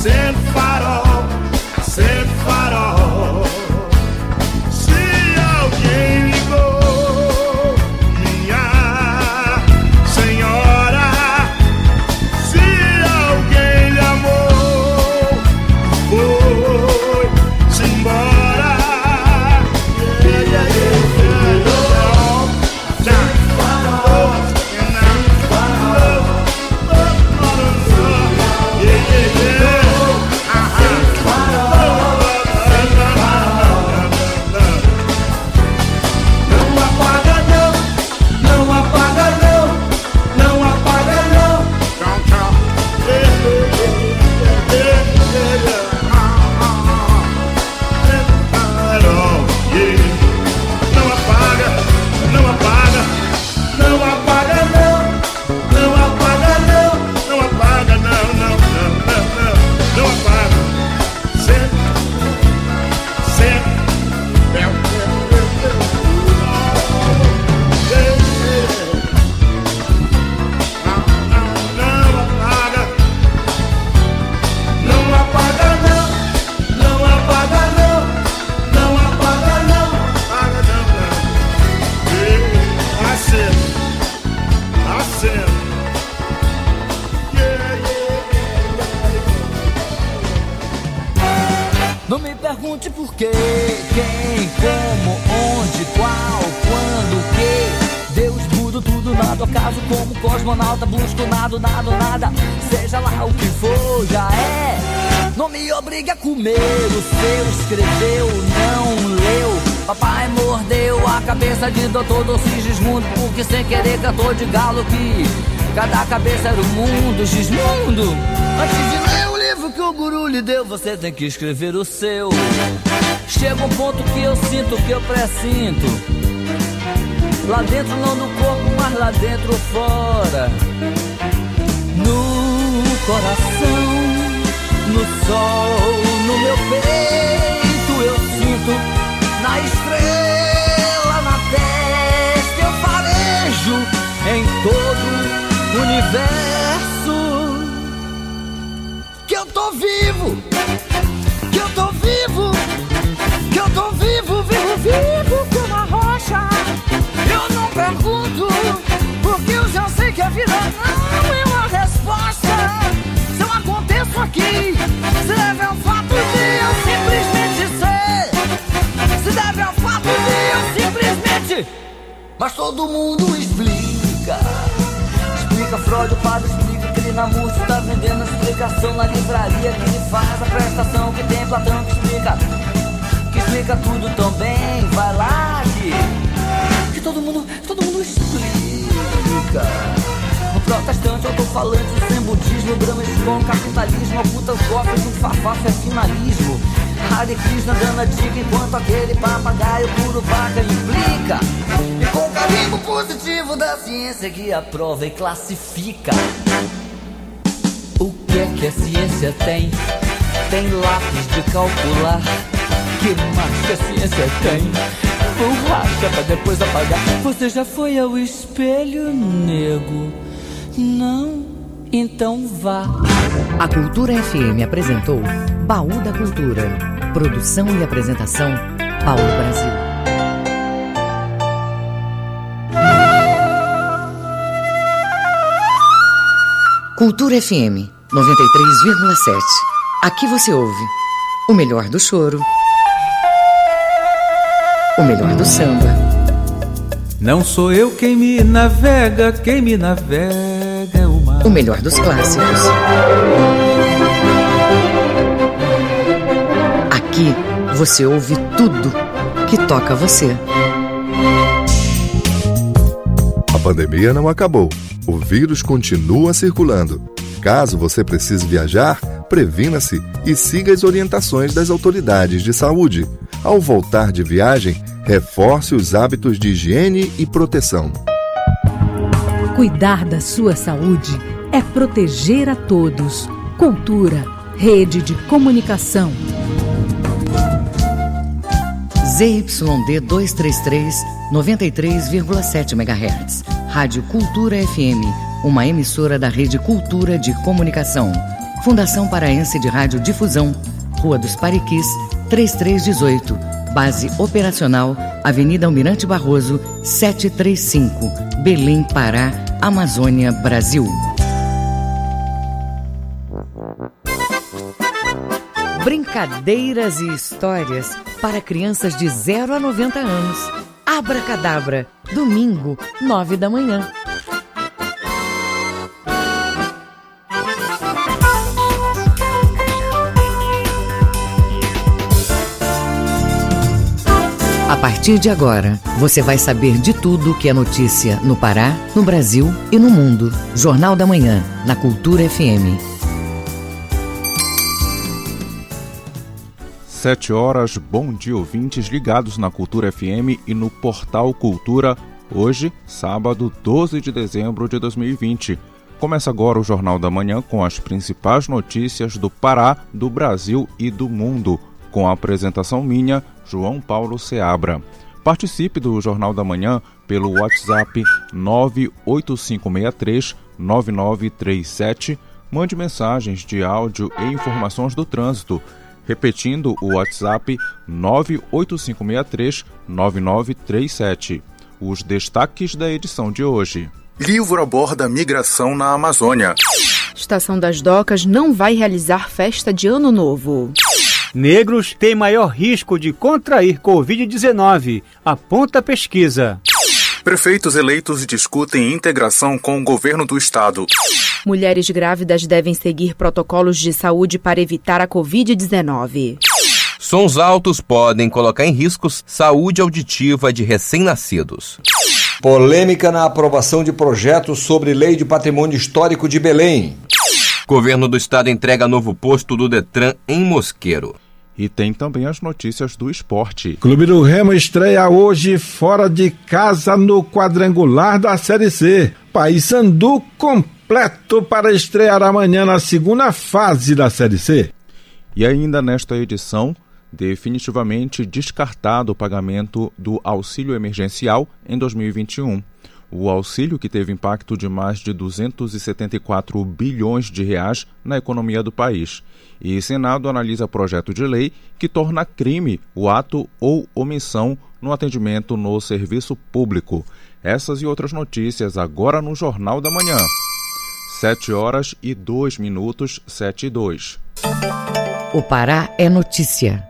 você tem que escrever o seu. Chega um ponto que eu sinto, que eu pressinto. Lá dentro, não no corpo, mas lá dentro fora. No coração, no sol, no meu peito, eu sinto. Na estrela, na testa, eu farejo em todo o universo. Que eu tô vivo vivo pergunto, porque eu já sei que a vida não é uma resposta. Se eu aconteço aqui, se deve ao fato de eu simplesmente ser. Se deve ao fato de eu simplesmente. Mas todo mundo explica. Explica Freud, o padre explica que ele na música tá vendendo explicação na livraria que ele faz a prestação que tem Platão que explica explica tudo tão bem, vai lá que, que todo mundo, todo mundo explica. O protestante, autofalante, sem budismo, Brahma com capitalismo, oculta os cofres, um fafafa é finalismo. Hare Krishna dando a dica enquanto aquele papagaio puro vaca implica. E com o carimbo positivo da ciência que aprova e classifica. O que é que a ciência tem? Tem lápis de calcular que mais que a ciência tem? Borracha pra depois apagar. Você já foi ao espelho, nego? Não? Então vá. A Cultura FM apresentou Baú da Cultura. Produção e apresentação, Paulo Brasil. Cultura FM 93,7. Aqui você ouve o melhor do choro o melhor do samba. Não sou eu quem me navega, quem me navega é o mar. O melhor dos clássicos. Aqui você ouve tudo que toca você. A pandemia não acabou. O vírus continua circulando. Caso você precise viajar, previna-se e siga as orientações das autoridades de saúde. Ao voltar de viagem, reforce os hábitos de higiene e proteção. Cuidar da sua saúde é proteger a todos. Cultura, rede de comunicação. ZYD 233, 93,7 MHz. Rádio Cultura FM, uma emissora da Rede Cultura de Comunicação. Fundação Paraense de Rádio Difusão, Rua dos Pariquis, 3318. Base operacional, Avenida Almirante Barroso, 735, Belém, Pará, Amazônia, Brasil. Brincadeiras e histórias para crianças de 0 a 90 anos. Abra Cadabra, domingo, 9 da manhã. Partir de agora, você vai saber de tudo que é notícia no Pará, no Brasil e no mundo. Jornal da Manhã, na Cultura FM. Sete horas, bom dia ouvintes ligados na Cultura FM e no Portal Cultura. Hoje, sábado 12 de dezembro de 2020. Começa agora o Jornal da Manhã com as principais notícias do Pará, do Brasil e do mundo com a apresentação minha, João Paulo Seabra. Participe do Jornal da Manhã pelo WhatsApp 98563 9937. Mande mensagens de áudio e informações do trânsito. Repetindo o WhatsApp 98563 9937. Os destaques da edição de hoje. Livro aborda migração na Amazônia. Estação das Docas não vai realizar festa de Ano Novo. Negros têm maior risco de contrair Covid-19, aponta a pesquisa. Prefeitos eleitos discutem integração com o governo do estado. Mulheres grávidas devem seguir protocolos de saúde para evitar a Covid-19. Sons altos podem colocar em riscos saúde auditiva de recém-nascidos. Polêmica na aprovação de projetos sobre lei de patrimônio histórico de Belém. Governo do Estado entrega novo posto do Detran em Mosqueiro. E tem também as notícias do esporte. Clube do Remo estreia hoje fora de casa no quadrangular da Série C. Paysandu completo para estrear amanhã na segunda fase da Série C. E ainda nesta edição, definitivamente descartado o pagamento do auxílio emergencial em 2021. O auxílio que teve impacto de mais de 274 bilhões de reais na economia do país. E Senado analisa projeto de lei que torna crime o ato ou omissão no atendimento no serviço público. Essas e outras notícias agora no Jornal da Manhã. 7 horas e 2 minutos, 7 e 2. O Pará é notícia.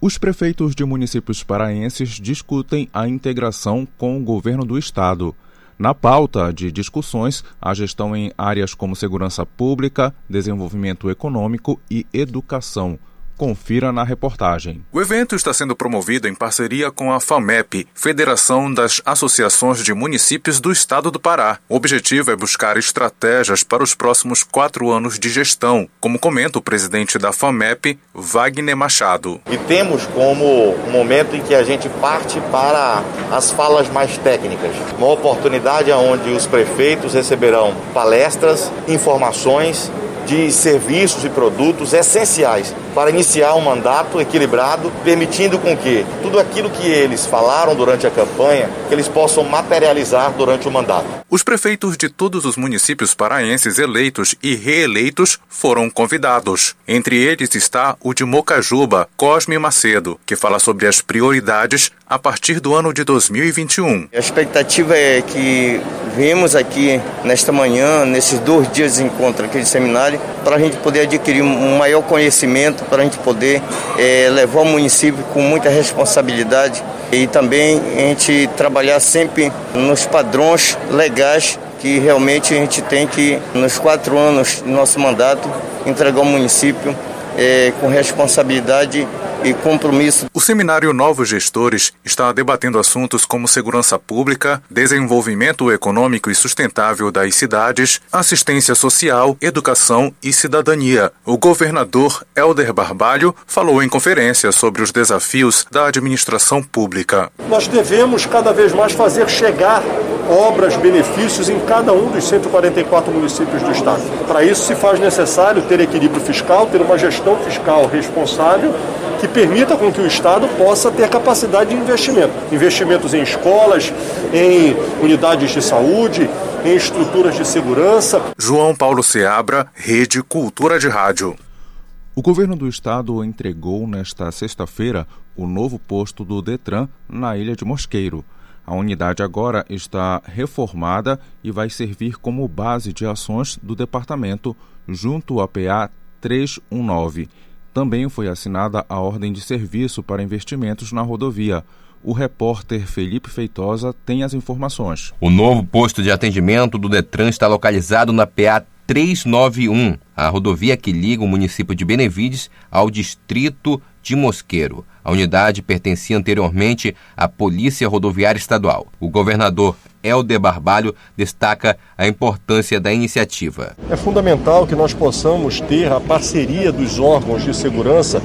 Os prefeitos de municípios paraenses discutem a integração com o governo do estado. Na pauta de discussões, a gestão em áreas como segurança pública, desenvolvimento econômico e educação. Confira na reportagem. O evento está sendo promovido em parceria com a FAMEP, Federação das Associações de Municípios do Estado do Pará. O objetivo é buscar estratégias para os próximos quatro anos de gestão, como comenta o presidente da FAMEP, Wagner Machado. E temos como um momento em que a gente parte para as falas mais técnicas. Uma oportunidade onde os prefeitos receberão palestras, informações de serviços e produtos essenciais para iniciar um mandato equilibrado, permitindo com que tudo aquilo que eles falaram durante a campanha, eles possam materializar durante o mandato. Os prefeitos de todos os municípios paraenses eleitos e reeleitos foram convidados. Entre eles está o de Mocajuba, Cosme Macedo, que fala sobre as prioridades a partir do ano de 2021. A expectativa é que vimos aqui nesta manhã, nesses dois dias de encontro aqui de seminário, para a gente poder adquirir um maior conhecimento, para a gente poder é, levar o município com muita responsabilidade e também a gente trabalhar sempre nos padrões legais que realmente a gente tem que, nos quatro anos do nosso mandato, entregar o município é, com responsabilidade e compromisso. O seminário Novos Gestores está debatendo assuntos como segurança pública, desenvolvimento econômico e sustentável das cidades, assistência social, educação e cidadania. O governador Helder Barbalho falou em conferência sobre os desafios da administração pública. Nós devemos cada vez mais fazer chegar obras, benefícios em cada um dos 144 municípios do estado. Para isso se faz necessário ter equilíbrio fiscal, ter uma gestão fiscal responsável que que permita com que o Estado possa ter capacidade de investimento. Investimentos em escolas, em unidades de saúde, em estruturas de segurança. João Paulo Seabra, Rede Cultura de Rádio. O governo do estado entregou nesta sexta-feira o novo posto do Detran na ilha de Mosqueiro. A unidade agora está reformada e vai servir como base de ações do departamento junto à PA 319. Também foi assinada a ordem de serviço para investimentos na rodovia. O repórter Felipe Feitosa tem as informações. O novo posto de atendimento do Detran está localizado na PA 391, a rodovia que liga o município de Benevides ao distrito de Mosqueiro. A unidade pertencia anteriormente à Polícia Rodoviária Estadual. O governador Helder Barbalho destaca a importância da iniciativa. É fundamental que nós possamos ter a parceria dos órgãos de segurança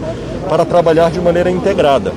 para trabalhar de maneira integrada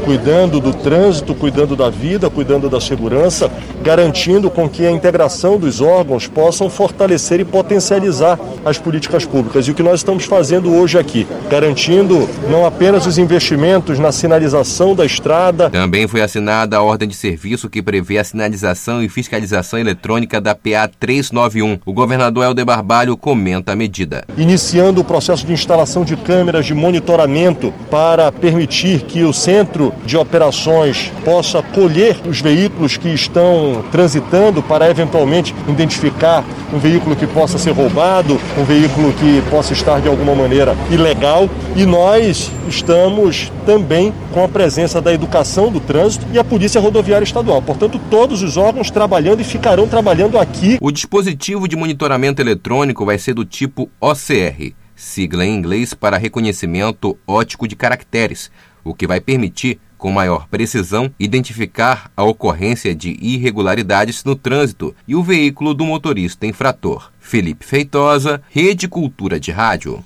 cuidando do trânsito, cuidando da vida, cuidando da segurança, garantindo com que a integração dos órgãos possam fortalecer e potencializar as políticas públicas. E o que nós estamos fazendo hoje aqui, garantindo não apenas os investimentos na sinalização da estrada. Também foi assinada a ordem de serviço que prevê a sinalização e fiscalização eletrônica da PA 391. O governador Helder Barbalho comenta a medida. Iniciando o processo de instalação de câmeras de monitoramento para permitir que o centro de operações possa colher os veículos que estão transitando para eventualmente identificar um veículo que possa ser roubado, um veículo que possa estar de alguma maneira ilegal. E nós estamos também com a presença da educação do trânsito e a Polícia Rodoviária Estadual. Portanto, todos os órgãos trabalhando e ficarão trabalhando aqui. O dispositivo de monitoramento eletrônico vai ser do tipo OCR, sigla em inglês para reconhecimento ótico de caracteres o que vai permitir, com maior precisão, identificar a ocorrência de irregularidades no trânsito e o veículo do motorista infrator. Felipe Feitosa, Rede Cultura de Rádio.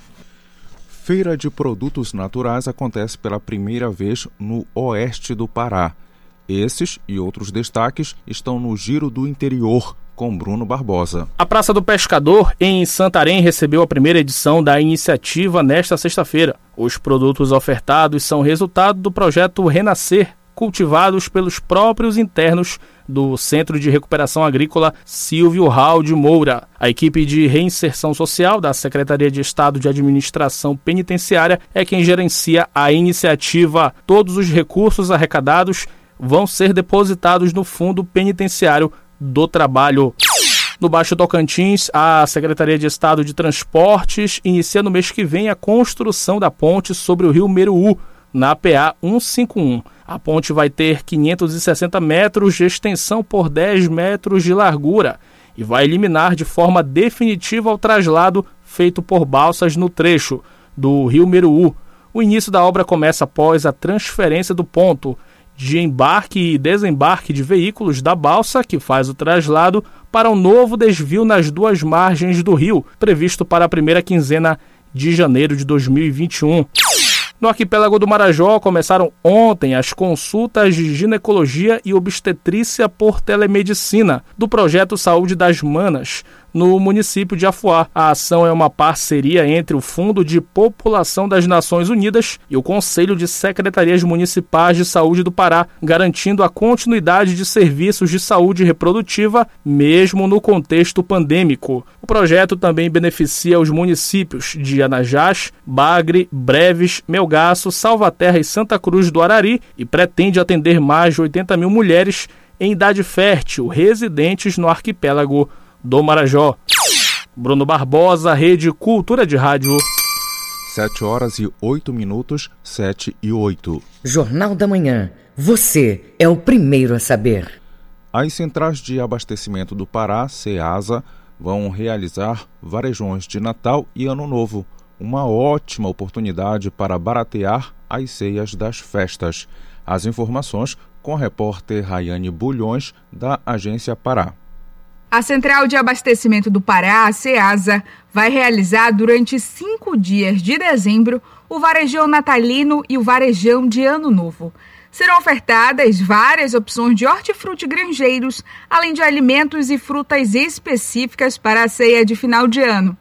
Feira de Produtos Naturais acontece pela primeira vez no oeste do Pará. Esses e outros destaques estão no Giro do Interior, com Bruno Barbosa. A Praça do Pescador, em Santarém, recebeu a primeira edição da iniciativa nesta sexta-feira. Os produtos ofertados são resultado do projeto Renascer, cultivados pelos próprios internos do Centro de Recuperação Agrícola Silvio Raul de Moura. A equipe de reinserção social da Secretaria de Estado de Administração Penitenciária é quem gerencia a iniciativa. Todos os recursos arrecadados vão ser depositados no Fundo Penitenciário do Trabalho. No Baixo Tocantins, a Secretaria de Estado de Transportes inicia no mês que vem a construção da ponte sobre o rio Meruú, na PA 151. A ponte vai ter 560 metros de extensão por 10 metros de largura e vai eliminar de forma definitiva o traslado feito por balsas no trecho do rio Meruú. O início da obra começa após a transferência do ponto de embarque e desembarque de veículos da balsa que faz o traslado para um novo desvio nas duas margens do rio, previsto para a primeira quinzena de janeiro de 2021. No arquipélago do Marajó começaram ontem as consultas de ginecologia e obstetrícia por telemedicina do projeto Saúde das Manas, no município de Afuá. A ação é uma parceria entre o Fundo de População das Nações Unidas e o Conselho de Secretarias Municipais de Saúde do Pará, garantindo a continuidade de serviços de saúde reprodutiva, mesmo no contexto pandêmico. O projeto também beneficia os municípios de Anajás, Bagre, Breves, Melgaço, Salvaterra e Santa Cruz do Arari e pretende atender mais de 80 mil mulheres em idade fértil residentes no arquipélago do Marajó. Bruno Barbosa, Rede Cultura de Rádio. 7 horas e 8 minutos, 7 e 8. Jornal da Manhã. Você é o primeiro a saber. As centrais de abastecimento do Pará, CEASA, vão realizar varejões de Natal e Ano Novo. Uma ótima oportunidade para baratear as ceias das festas. As informações com a repórter Rayane Bulhões, da Agência Pará. A Central de Abastecimento do Pará, a CEASA, vai realizar durante cinco dias de dezembro o varejão natalino e o varejão de ano novo. Serão ofertadas várias opções de hortifruti granjeiros, além de alimentos e frutas específicas para a ceia de final de ano.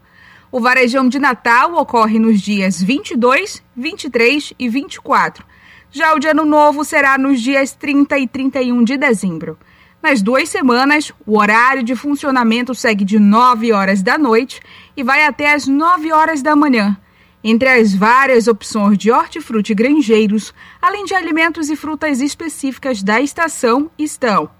O varejão de Natal ocorre nos dias 22, 23 e 24. Já o de Ano Novo será nos dias 30 e 31 de dezembro. Nas duas semanas, o horário de funcionamento segue de 9 horas da noite e vai até as 9 horas da manhã. Entre as várias opções de hortifruti granjeiros, além de alimentos e frutas específicas da estação, estão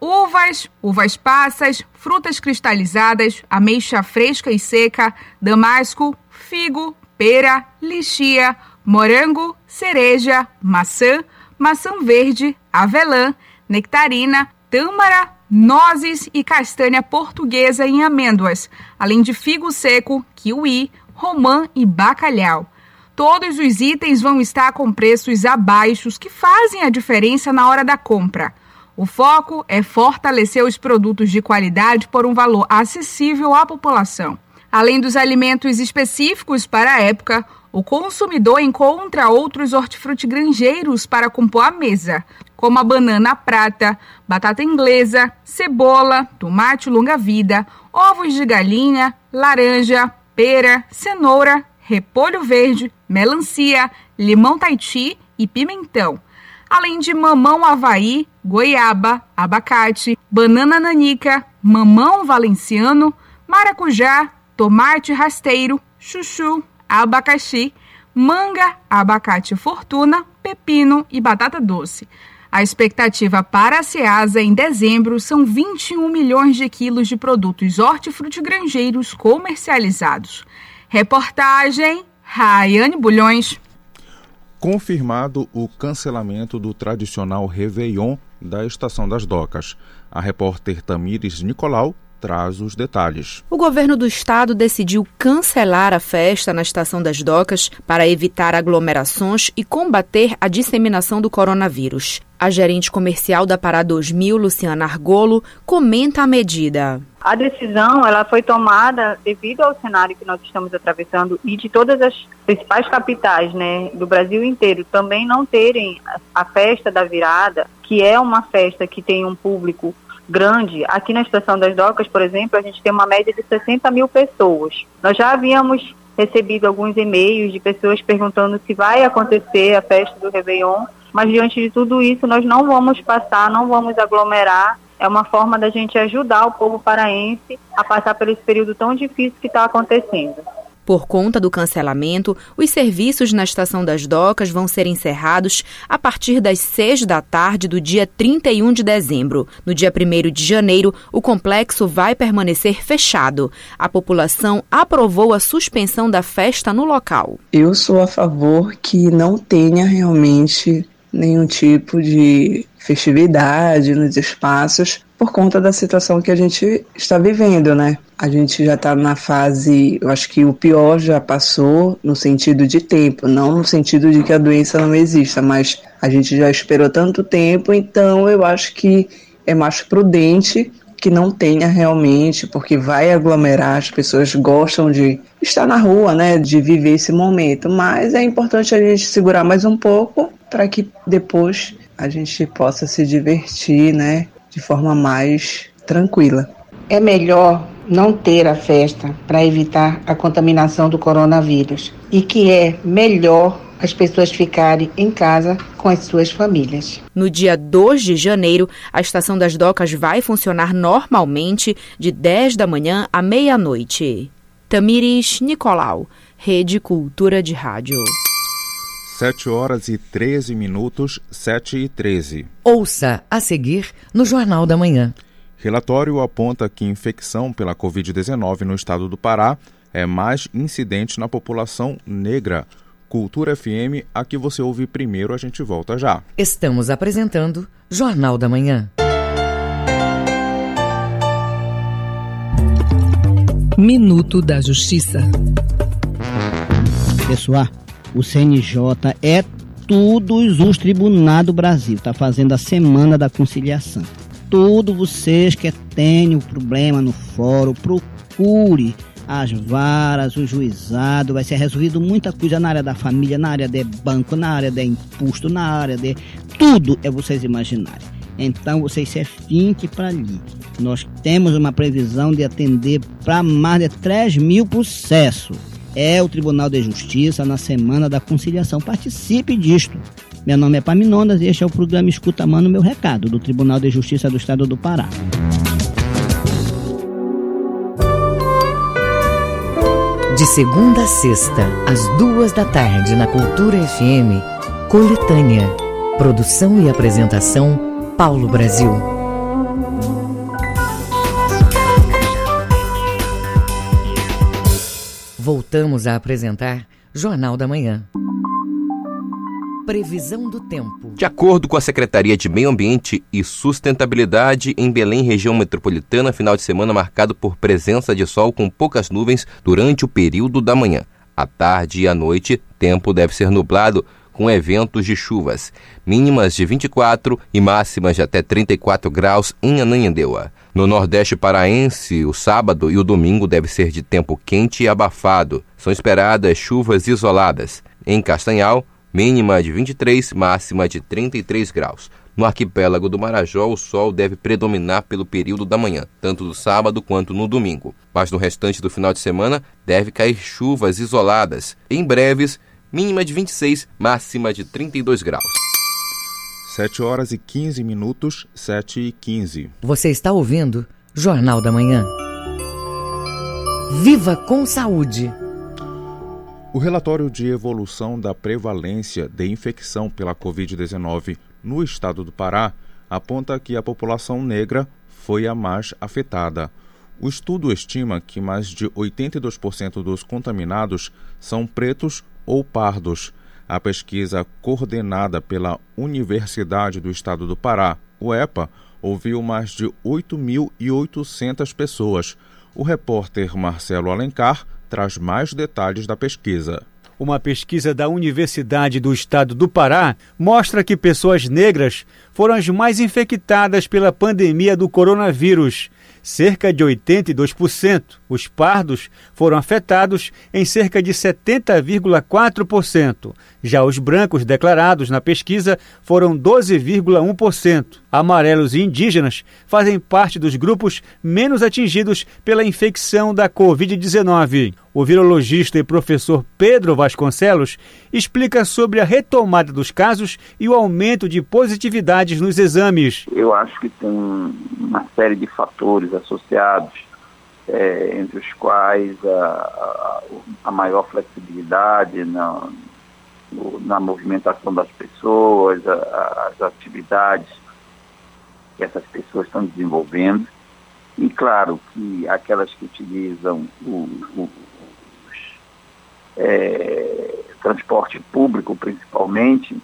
uvas, uvas passas, frutas cristalizadas, ameixa fresca e seca, damasco, figo, pera, lixia, morango, cereja, maçã, maçã verde, avelã, nectarina, tâmara, nozes e castanha portuguesa em amêndoas, além de figo seco, kiwi, romã e bacalhau. Todos os itens vão estar com preços abaixo que fazem a diferença na hora da compra. O foco é fortalecer os produtos de qualidade por um valor acessível à população. Além dos alimentos específicos para a época, o consumidor encontra outros hortifruti granjeiros para compor a mesa, como a banana prata, batata inglesa, cebola, tomate longa-vida, ovos de galinha, laranja, pera, cenoura, repolho verde, melancia, limão taiti e pimentão além de mamão havaí, goiaba, abacate, banana nanica, mamão valenciano, maracujá, tomate rasteiro, chuchu, abacaxi, manga, abacate fortuna, pepino e batata doce. A expectativa para a Ceasa em dezembro são 21 milhões de quilos de produtos hortifrutigranjeiros comercializados. Reportagem Raiane Bulhões confirmado o cancelamento do tradicional Réveillon da Estação das Docas. A repórter Tamires Nicolau traz os detalhes. O governo do estado decidiu cancelar a festa na Estação das Docas para evitar aglomerações e combater a disseminação do coronavírus. A gerente comercial da Pará 2000, Luciana Argolo, comenta a medida. A decisão ela foi tomada devido ao cenário que nós estamos atravessando e de todas as principais capitais né, do Brasil inteiro também não terem a festa da virada, que é uma festa que tem um público grande. Aqui na Estação das Docas, por exemplo, a gente tem uma média de 60 mil pessoas. Nós já havíamos recebido alguns e-mails de pessoas perguntando se vai acontecer a festa do Réveillon, mas diante de tudo isso, nós não vamos passar, não vamos aglomerar. É uma forma da gente ajudar o povo paraense a passar por esse período tão difícil que está acontecendo. Por conta do cancelamento, os serviços na Estação das Docas vão ser encerrados a partir das 6 da tarde do dia 31 de dezembro. No dia 1 de janeiro, o complexo vai permanecer fechado. A população aprovou a suspensão da festa no local. Eu sou a favor que não tenha realmente nenhum tipo de festividade nos espaços por conta da situação que a gente está vivendo, né? A gente já está na fase, eu acho que o pior já passou no sentido de tempo, não no sentido de que a doença não exista, mas a gente já esperou tanto tempo, então eu acho que é mais prudente que não tenha realmente, porque vai aglomerar, as pessoas gostam de estar na rua, né, de viver esse momento, mas é importante a gente segurar mais um pouco para que depois a gente possa se divertir, né, de forma mais tranquila. É melhor não ter a festa para evitar a contaminação do coronavírus e que é melhor as pessoas ficarem em casa com as suas famílias. No dia 2 de janeiro, a Estação das Docas vai funcionar normalmente de 10 da manhã à meia-noite. Tamires Nicolau, Rede Cultura de Rádio. 7 horas e 13 minutos, 7 e 13. Ouça a seguir no Jornal da Manhã. Relatório aponta que infecção pela Covid-19 no estado do Pará é mais incidente na população negra. Cultura FM, aqui você ouve primeiro, a gente volta já. Estamos apresentando Jornal da Manhã. Minuto da Justiça. Pessoal, o CNJ é todos os tribunais do Brasil. Está fazendo a semana da conciliação. Todos vocês que têm um problema no fórum, procure as varas, o juizado, vai ser resolvido muita coisa na área da família, na área de banco, na área de imposto, na área de tudo é vocês imaginarem. Então você se finque para ali. Nós temos uma previsão de atender para mais de 3 mil processos. É o Tribunal de Justiça na Semana da Conciliação. Participe disto. Meu nome é Paminondas e este é o programa Escuta Mano Meu Recado, do Tribunal de Justiça do Estado do Pará. De segunda a sexta, às duas da tarde, na Cultura FM, Coletânea. Produção e apresentação, Paulo Brasil. Voltamos a apresentar Jornal da Manhã. Previsão do tempo. De acordo com a Secretaria de Meio Ambiente e Sustentabilidade, em Belém, região metropolitana, final de semana marcado por presença de sol com poucas nuvens durante o período da manhã. À tarde e à noite, tempo deve ser nublado com eventos de chuvas, mínimas de 24 e máximas de até 34 graus em Ananindeua. No Nordeste paraense, o sábado e o domingo deve ser de tempo quente e abafado. São esperadas chuvas isoladas. Em Castanhal, mínima de 23, máxima de 33 graus. No arquipélago do Marajó, o sol deve predominar pelo período da manhã, tanto do sábado quanto no domingo. Mas no restante do final de semana, deve cair chuvas isoladas. Em breves, mínima de 26, máxima de 32 graus. 7 horas e 15 minutos, 7 e 15. Você está ouvindo Jornal da Manhã. Viva com saúde! O relatório de evolução da prevalência de infecção pela Covid-19 no estado do Pará aponta que a população negra foi a mais afetada. O estudo estima que mais de 82% dos contaminados são pretos ou pardos. A pesquisa coordenada pela Universidade do Estado do Pará, o EPA, ouviu mais de 8.800 pessoas. O repórter Marcelo Alencar traz mais detalhes da pesquisa. Uma pesquisa da Universidade do Estado do Pará mostra que pessoas negras foram as mais infectadas pela pandemia do coronavírus cerca de 82%. Os pardos foram afetados em cerca de 70,4%. Já os brancos declarados na pesquisa foram 12,1%. Amarelos e indígenas fazem parte dos grupos menos atingidos pela infecção da Covid-19. O virologista e professor Pedro Vasconcelos explica sobre a retomada dos casos e o aumento de positividades nos exames. Eu acho que tem uma série de fatores associados, é, entre os quais a, a, a maior flexibilidade na, na movimentação das pessoas, a, as atividades que essas pessoas estão desenvolvendo. E claro que aquelas que utilizam o, o é, transporte público, principalmente,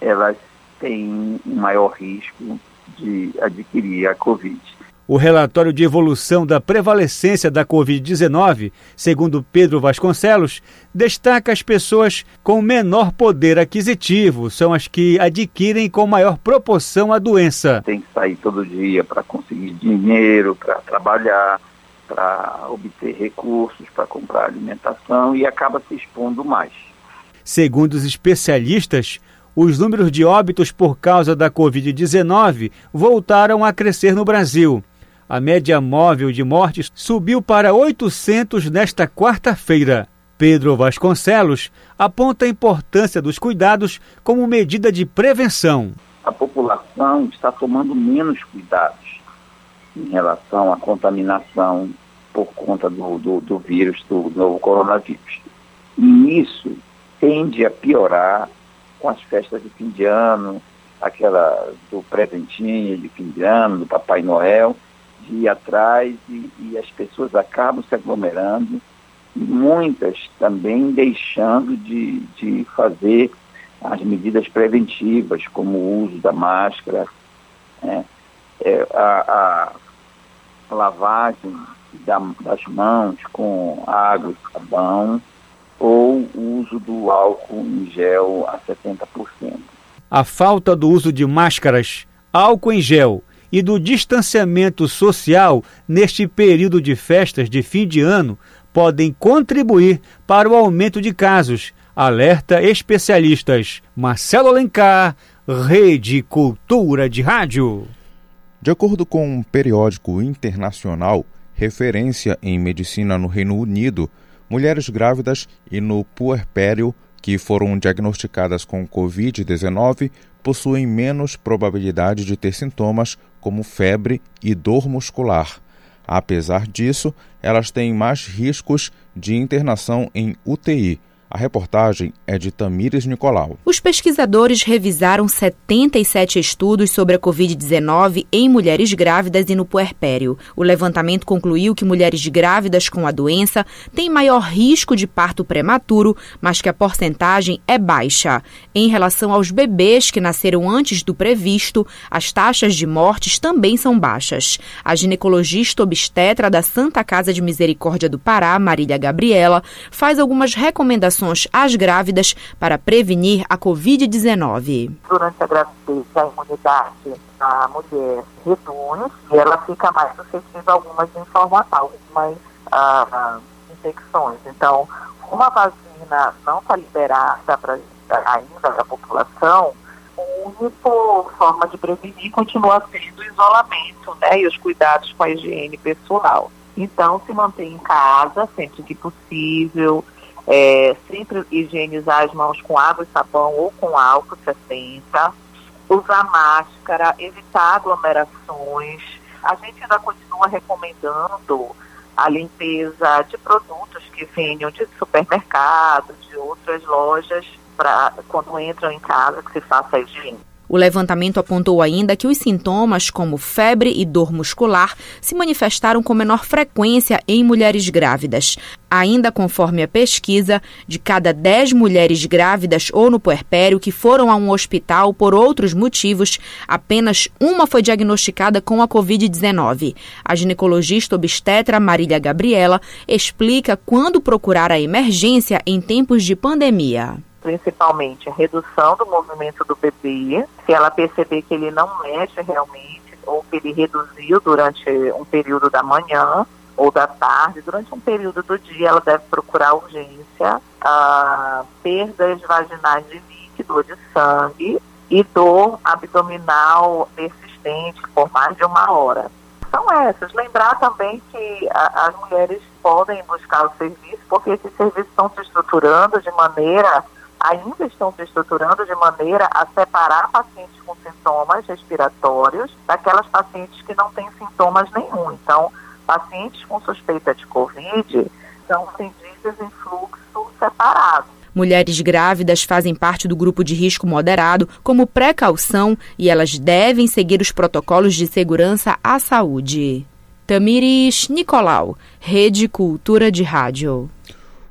elas têm um maior risco de adquirir a Covid. O relatório de evolução da prevalecência da Covid-19, segundo Pedro Vasconcelos, destaca as pessoas com menor poder aquisitivo, são as que adquirem com maior proporção a doença. Tem que sair todo dia para conseguir dinheiro, para trabalhar, para obter recursos, para comprar alimentação e acaba se expondo mais. Segundo os especialistas, os números de óbitos por causa da Covid-19 voltaram a crescer no Brasil. A média móvel de mortes subiu para 800 nesta quarta-feira. Pedro Vasconcelos aponta a importância dos cuidados como medida de prevenção. A população está tomando menos cuidados em relação à contaminação por conta do, do, do vírus, do novo coronavírus. E isso tende a piorar com as festas de fim de ano, aquela do presentinho de fim de ano, do Papai Noel, de ir atrás e, e as pessoas acabam se aglomerando muitas também deixando de, de fazer as medidas preventivas, como o uso da máscara, né? é, a, a, lavagem da, das mãos com água e sabão, ou o uso do álcool em gel a 70%. A falta do uso de máscaras, álcool em gel e do distanciamento social neste período de festas de fim de ano podem contribuir para o aumento de casos, alerta especialistas. Marcelo Alencar, Rede Cultura de Rádio. De acordo com um periódico internacional, referência em medicina no Reino Unido, mulheres grávidas e no puerpério que foram diagnosticadas com Covid-19 possuem menos probabilidade de ter sintomas como febre e dor muscular. Apesar disso, elas têm mais riscos de internação em UTI, a reportagem é de Tamires Nicolau. Os pesquisadores revisaram 77 estudos sobre a Covid-19 em mulheres grávidas e no puerpério. O levantamento concluiu que mulheres grávidas com a doença têm maior risco de parto prematuro, mas que a porcentagem é baixa. Em relação aos bebês que nasceram antes do previsto, as taxas de mortes também são baixas. A ginecologista obstetra da Santa Casa de Misericórdia do Pará, Marília Gabriela, faz algumas recomendações orientações às grávidas para prevenir a Covid-19. Durante a gravidez, a imunidade da mulher reduz e ela fica mais suscetível a algumas informações, algumas ah, infecções. Então, uma vacina não está liberada para ainda a população, a única forma de prevenir continua sendo o isolamento né, e os cuidados com a higiene pessoal. Então, se mantém em casa sempre que possível, é, sempre higienizar as mãos com água e sabão ou com álcool 70, usar máscara, evitar aglomerações. A gente ainda continua recomendando a limpeza de produtos que venham de supermercados, de outras lojas, para quando entram em casa que se faça a higiene. O levantamento apontou ainda que os sintomas, como febre e dor muscular, se manifestaram com menor frequência em mulheres grávidas. Ainda conforme a pesquisa, de cada 10 mulheres grávidas ou no puerpério que foram a um hospital por outros motivos, apenas uma foi diagnosticada com a Covid-19. A ginecologista obstetra Marília Gabriela explica quando procurar a emergência em tempos de pandemia principalmente a redução do movimento do bebê, se ela perceber que ele não mexe realmente, ou que ele reduziu durante um período da manhã ou da tarde, durante um período do dia, ela deve procurar urgência, ah, perdas vaginais de líquido ou de sangue e dor abdominal persistente por mais de uma hora. São essas. Lembrar também que a, as mulheres podem buscar o serviço, porque esses serviços estão se estruturando de maneira ainda estão se estruturando de maneira a separar pacientes com sintomas respiratórios daquelas pacientes que não têm sintomas nenhum. Então, pacientes com suspeita de Covid são atendidos em fluxo separado. Mulheres grávidas fazem parte do grupo de risco moderado como precaução e elas devem seguir os protocolos de segurança à saúde. Tamires Nicolau, Rede Cultura de Rádio.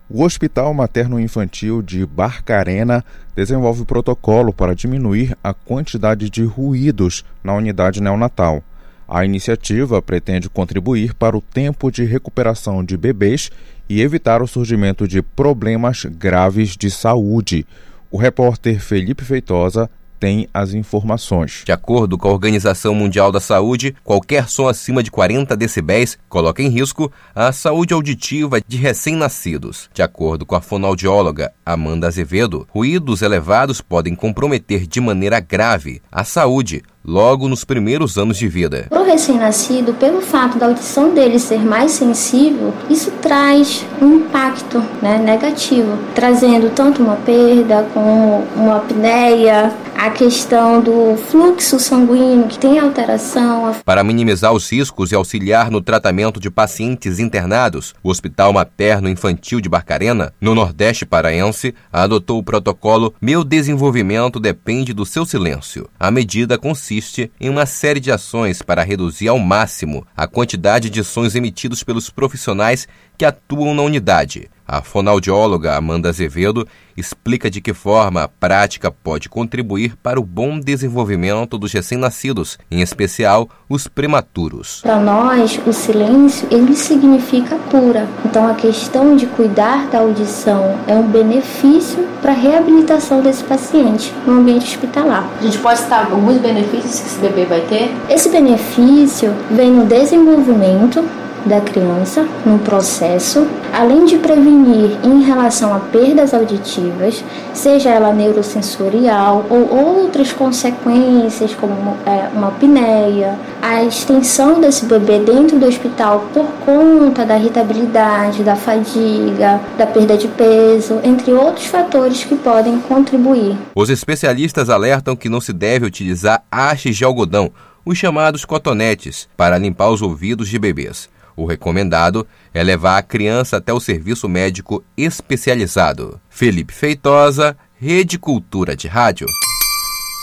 O Hospital Materno-Infantil de Barcarena desenvolve protocolo para diminuir a quantidade de ruídos na unidade neonatal. A iniciativa pretende contribuir para o tempo de recuperação de bebês e evitar o surgimento de problemas graves de saúde. O repórter Felipe Feitosa tem as informações. De acordo com a Organização Mundial da Saúde, qualquer som acima de 40 decibéis coloca em risco a saúde auditiva de recém-nascidos. De acordo com a fonoaudióloga Amanda Azevedo, ruídos elevados podem comprometer de maneira grave a saúde logo nos primeiros anos de vida. Para o recém-nascido, pelo fato da audição dele ser mais sensível, isso traz um impacto né, negativo, trazendo tanto uma perda como uma apneia, a questão do fluxo sanguíneo que tem alteração. Para minimizar os riscos e auxiliar no tratamento de pacientes internados, o Hospital Materno Infantil de Barcarena, no Nordeste Paraense, adotou o protocolo Meu Desenvolvimento Depende do Seu Silêncio. A medida consiste em uma série de ações para reduzir ao máximo a quantidade de sons emitidos pelos profissionais que atuam na unidade. A fonoaudióloga Amanda Azevedo explica de que forma a prática pode contribuir para o bom desenvolvimento dos recém-nascidos, em especial os prematuros. Para nós, o silêncio ele significa cura. Então, a questão de cuidar da audição é um benefício para a reabilitação desse paciente no ambiente hospitalar. A gente pode citar alguns benefícios que esse bebê vai ter? Esse benefício vem no desenvolvimento da criança no processo, além de prevenir em relação a perdas auditivas, seja ela neurosensorial ou outras consequências, como é, uma apneia, a extensão desse bebê dentro do hospital por conta da irritabilidade, da fadiga, da perda de peso, entre outros fatores que podem contribuir. Os especialistas alertam que não se deve utilizar hastes de algodão, os chamados cotonetes, para limpar os ouvidos de bebês. O recomendado é levar a criança até o serviço médico especializado. Felipe Feitosa, Rede Cultura de Rádio.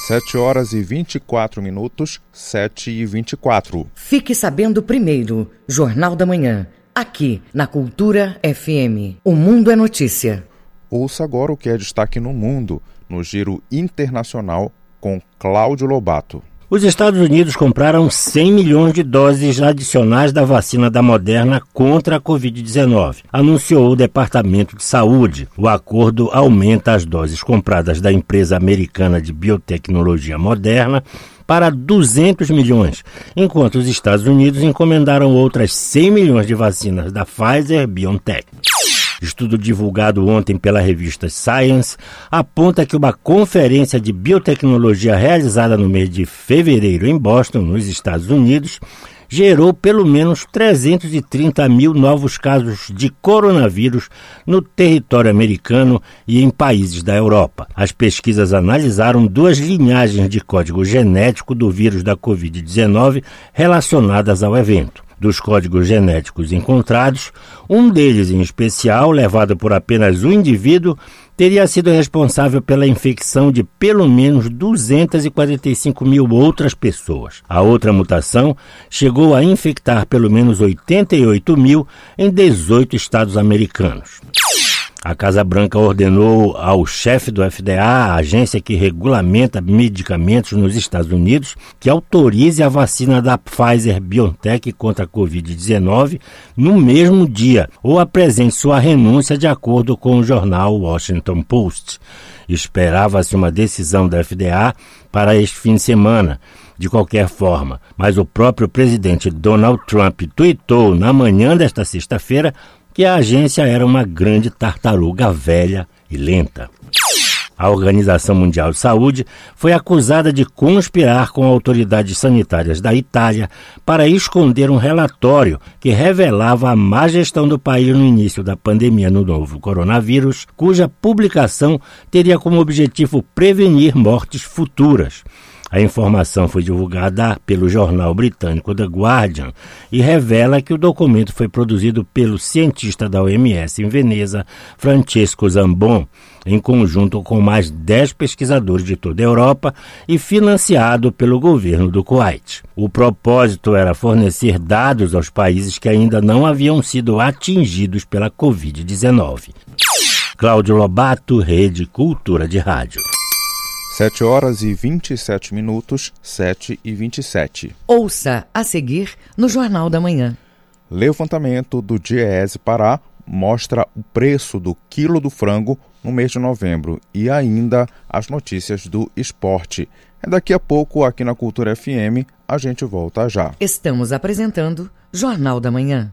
7 horas e 24 minutos, 7 e 24. Fique sabendo primeiro, Jornal da Manhã, aqui na Cultura FM. O Mundo é Notícia. Ouça agora o que é destaque no mundo, no Giro Internacional, com Cláudio Lobato. Os Estados Unidos compraram 100 milhões de doses adicionais da vacina da Moderna contra a Covid-19, anunciou o Departamento de Saúde. O acordo aumenta as doses compradas da empresa americana de biotecnologia Moderna para 200 milhões, enquanto os Estados Unidos encomendaram outras 100 milhões de vacinas da Pfizer BioNTech. Estudo divulgado ontem pela revista Science aponta que uma conferência de biotecnologia realizada no mês de fevereiro em Boston, nos Estados Unidos, gerou pelo menos 330 mil novos casos de coronavírus no território americano e em países da Europa. As pesquisas analisaram duas linhagens de código genético do vírus da Covid-19 relacionadas ao evento dos códigos genéticos encontrados, um deles em especial, levado por apenas um indivíduo, teria sido responsável pela infecção de pelo menos 245 mil outras pessoas. A outra mutação chegou a infectar pelo menos 88 mil em 18 estados americanos. A Casa Branca ordenou ao chefe do FDA, a agência que regulamenta medicamentos nos Estados Unidos, que autorize a vacina da Pfizer BioNTech contra a Covid-19 no mesmo dia ou apresente sua renúncia de acordo com o jornal Washington Post. Esperava-se uma decisão da FDA para este fim de semana. De qualquer forma, mas o próprio presidente Donald Trump tuitou na manhã desta sexta-feira que a agência era uma grande tartaruga velha e lenta. A Organização Mundial de Saúde foi acusada de conspirar com autoridades sanitárias da Itália para esconder um relatório que revelava a má gestão do país no início da pandemia no novo coronavírus, cuja publicação teria como objetivo prevenir mortes futuras. A informação foi divulgada pelo jornal britânico The Guardian e revela que o documento foi produzido pelo cientista da OMS em Veneza, Francesco Zambon, em conjunto com mais 10 pesquisadores de toda a Europa e financiado pelo governo do Kuwait. O propósito era fornecer dados aos países que ainda não haviam sido atingidos pela Covid-19. Cláudio Lobato, Rede Cultura de Rádio. 7 horas e 27 minutos, 7 e 27. Ouça a seguir no Jornal da Manhã. Levantamento do DIEESE Pará mostra o preço do quilo do frango no mês de novembro e ainda as notícias do esporte. É daqui a pouco, aqui na Cultura FM, a gente volta já. Estamos apresentando Jornal da Manhã.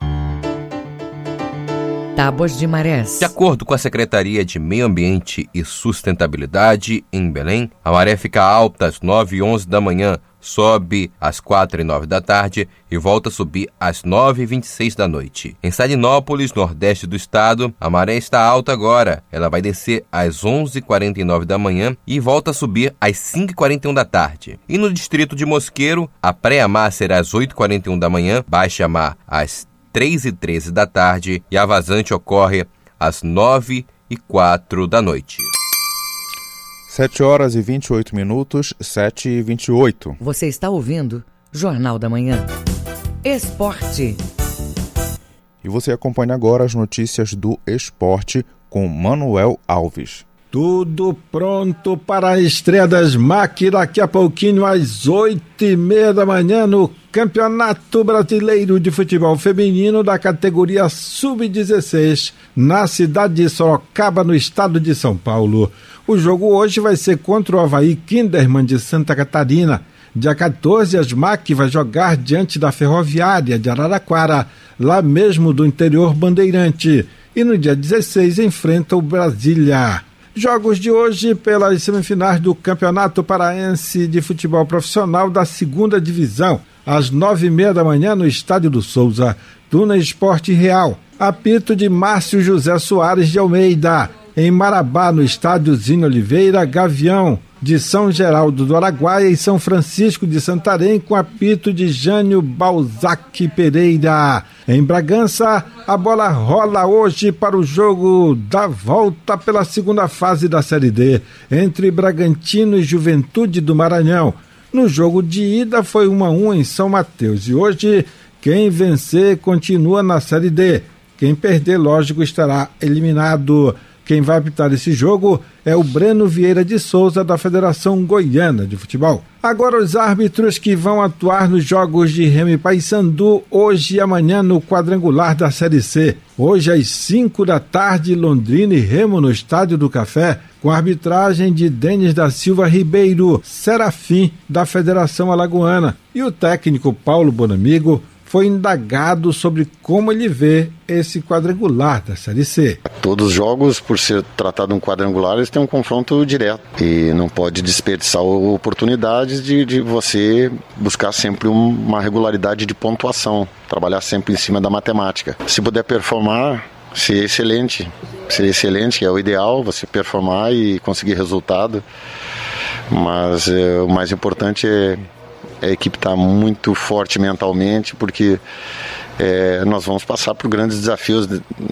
Tábuas de Marés. De acordo com a Secretaria de Meio Ambiente e Sustentabilidade em Belém, a maré fica alta às 9 e 11 da manhã, sobe às 4 e 9 da tarde e volta a subir às 9 e 26 da noite. Em Salinópolis, nordeste do estado, a maré está alta agora. Ela vai descer às 11 e 49 da manhã e volta a subir às 5 e 41 da tarde. E no distrito de Mosqueiro, a pré-mar será às 8 e 41 da manhã, baixa mar às 3 e 13 da tarde e a vazante ocorre às 9 e 4 da noite. 7 horas e 28 minutos, 7 e 28. Você está ouvindo Jornal da Manhã. Esporte. E você acompanha agora as notícias do esporte com Manuel Alves. Tudo pronto para a estreia das MAC daqui a pouquinho às oito e meia da manhã no Campeonato Brasileiro de Futebol Feminino da categoria Sub-16 na cidade de Sorocaba, no estado de São Paulo. O jogo hoje vai ser contra o Havaí Kinderman de Santa Catarina. Dia 14, as MAC vai jogar diante da Ferroviária de Araraquara, lá mesmo do interior bandeirante. E no dia 16 enfrenta o Brasília. Jogos de hoje pelas semifinais do Campeonato Paraense de Futebol Profissional da Segunda Divisão, às nove e meia da manhã no Estádio do Souza, Tuna Esporte Real. Apito de Márcio José Soares de Almeida. Em Marabá, no Estádio Zinho Oliveira, Gavião de São Geraldo do Araguaia e São Francisco de Santarém, com apito de Jânio Balzac Pereira. Em Bragança, a bola rola hoje para o jogo da volta pela segunda fase da Série D, entre Bragantino e Juventude do Maranhão. No jogo de ida foi 1 a 1 em São Mateus e hoje quem vencer continua na Série D. Quem perder, lógico, estará eliminado. Quem vai apitar esse jogo é o Breno Vieira de Souza, da Federação Goiana de Futebol. Agora, os árbitros que vão atuar nos jogos de Remy Paysandu hoje e amanhã no quadrangular da Série C. Hoje, às 5 da tarde, Londrina e Remo no Estádio do Café, com a arbitragem de Denis da Silva Ribeiro, Serafim, da Federação Alagoana, e o técnico Paulo Bonamigo foi indagado sobre como ele vê esse quadrangular da Série C. Todos os jogos, por ser tratado um quadrangular, eles têm um confronto direto e não pode desperdiçar oportunidades de, de você buscar sempre uma regularidade de pontuação, trabalhar sempre em cima da matemática. Se puder performar, seria excelente. Seria excelente, é o ideal, você performar e conseguir resultado. Mas é, o mais importante é a equipe está muito forte mentalmente, porque é, nós vamos passar por grandes desafios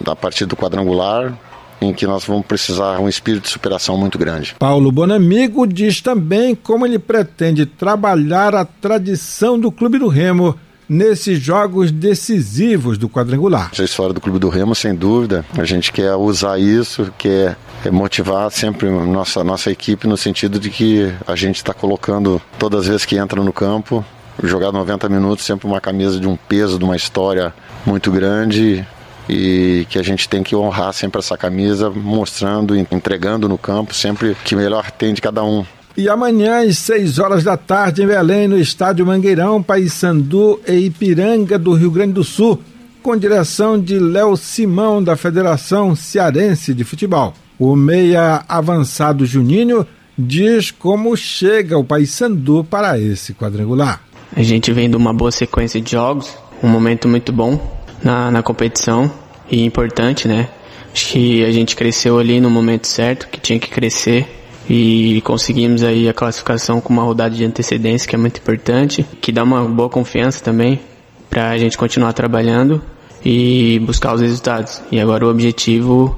a partir do quadrangular, em que nós vamos precisar um espírito de superação muito grande. Paulo Bonamigo diz também como ele pretende trabalhar a tradição do Clube do Remo nesses jogos decisivos do quadrangular. A história do Clube do Remo, sem dúvida, a gente quer usar isso, quer motivar sempre nossa, nossa equipe no sentido de que a gente está colocando todas as vezes que entra no campo, jogar 90 minutos sempre uma camisa de um peso, de uma história muito grande e que a gente tem que honrar sempre essa camisa, mostrando, entregando no campo sempre que melhor tem de cada um. E amanhã, às 6 horas da tarde, em Belém, no estádio Mangueirão, Paysandu e Ipiranga do Rio Grande do Sul, com direção de Léo Simão, da Federação Cearense de Futebol. O meia avançado Juninho diz como chega o Paysandu para esse quadrangular. A gente vem de uma boa sequência de jogos, um momento muito bom na, na competição e importante, né? Acho que a gente cresceu ali no momento certo, que tinha que crescer e conseguimos aí a classificação com uma rodada de antecedência que é muito importante, que dá uma boa confiança também para a gente continuar trabalhando e buscar os resultados. E agora o objetivo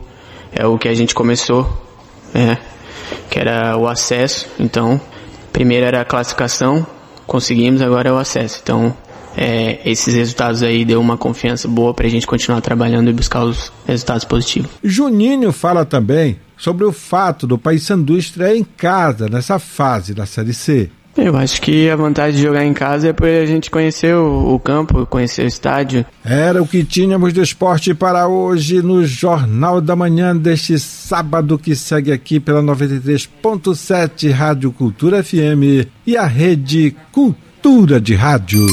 é o que a gente começou, é, que era o acesso. Então, primeiro era a classificação, conseguimos, agora é o acesso. Então, é, esses resultados aí deu uma confiança boa para a gente continuar trabalhando e buscar os resultados positivos. Juninho fala também sobre o fato do Paysandu estrear em casa nessa fase da Série C. Eu acho que a vantagem de jogar em casa é por a gente conhecer o, o, campo, conhecer o estádio. Era o que tínhamos do esporte para hoje no Jornal da Manhã deste sábado que segue aqui pela 93.7 Rádio Cultura FM e a Rede Cultura de Rádio.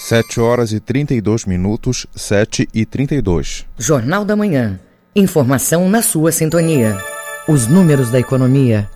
7 horas e 32 minutos, 7 e 32. Jornal da Manhã. Informação na sua sintonia. Os números da economia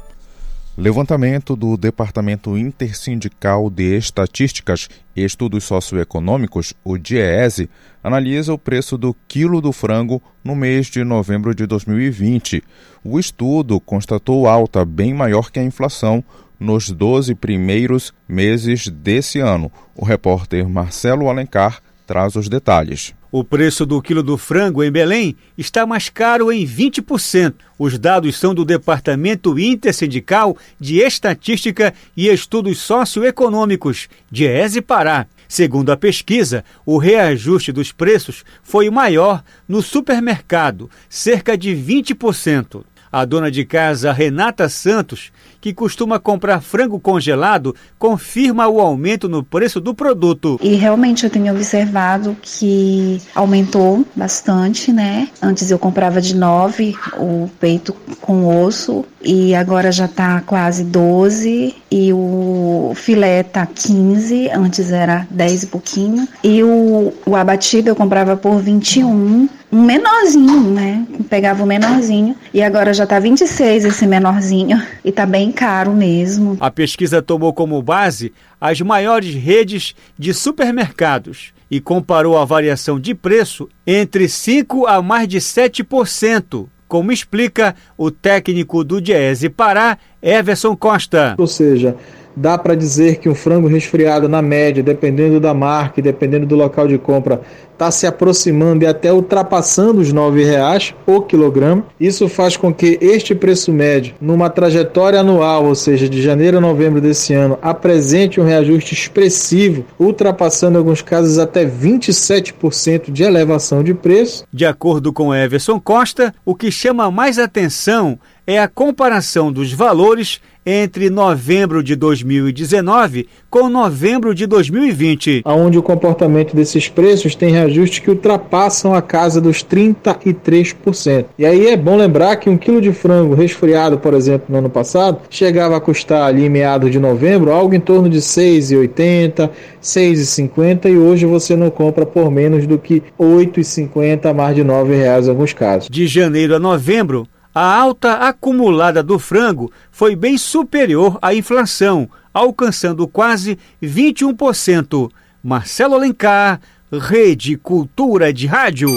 Levantamento do Departamento Intersindical de Estatísticas e Estudos Socioeconômicos, o DIEESE, analisa o preço do quilo do frango no mês de novembro de 2020. O estudo constatou alta bem maior que a inflação nos 12 primeiros meses desse ano. O repórter Marcelo Alencar traz os detalhes. O preço do quilo do frango em Belém está mais caro em 20%. Os dados são do Departamento Intersindical de Estatística e Estudos Socioeconômicos, de ESE Pará. Segundo a pesquisa, o reajuste dos preços foi maior no supermercado, cerca de 20%. A dona de casa Renata Santos, que costuma comprar frango congelado, confirma o aumento no preço do produto. E realmente eu tenho observado que aumentou bastante, né? Antes eu comprava de 9 o peito com osso e agora já tá quase 12 e o filé tá 15, antes era 10 e pouquinho. E o, o abatido eu comprava por 21 um menorzinho, né? Pegava o menorzinho e agora já tá 26 esse menorzinho e tá bem caro mesmo. A pesquisa tomou como base as maiores redes de supermercados e comparou a variação de preço entre 5 a mais de 7%, como explica o técnico do Diese Pará, Everson Costa. Ou seja, dá para dizer que um frango resfriado, na média, dependendo da marca e dependendo do local de compra, está se aproximando e até ultrapassando os R$ reais o quilograma. Isso faz com que este preço médio, numa trajetória anual, ou seja, de janeiro a novembro desse ano, apresente um reajuste expressivo, ultrapassando em alguns casos até 27% de elevação de preço. De acordo com Everson Costa, o que chama mais atenção é a comparação dos valores entre novembro de 2019 com novembro de 2020, onde o comportamento desses preços tem reajustes que ultrapassam a casa dos 33%. E aí é bom lembrar que um quilo de frango resfriado, por exemplo, no ano passado, chegava a custar ali em meados de novembro algo em torno de R$ 6,80, R$ 6,50 e hoje você não compra por menos do que R$ 8,50 mais de R$ 9,00 em alguns casos. De janeiro a novembro, a alta acumulada do frango foi bem superior à inflação, alcançando quase 21%. Marcelo Alencar, Rede Cultura de Rádio.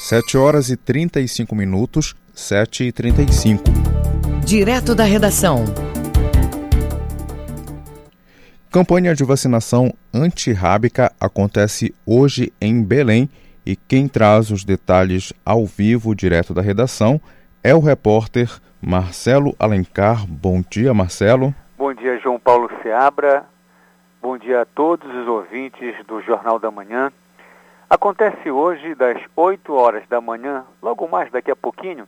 7 horas e 35 minutos, 7 e 35. Direto da redação. Campanha de vacinação antirrábica acontece hoje em Belém e quem traz os detalhes ao vivo, direto da redação, é o repórter Marcelo Alencar. Bom dia, Marcelo. Bom dia, João Paulo Seabra. Bom dia a todos os ouvintes do Jornal da Manhã. Acontece hoje, das 8 horas da manhã, logo mais daqui a pouquinho,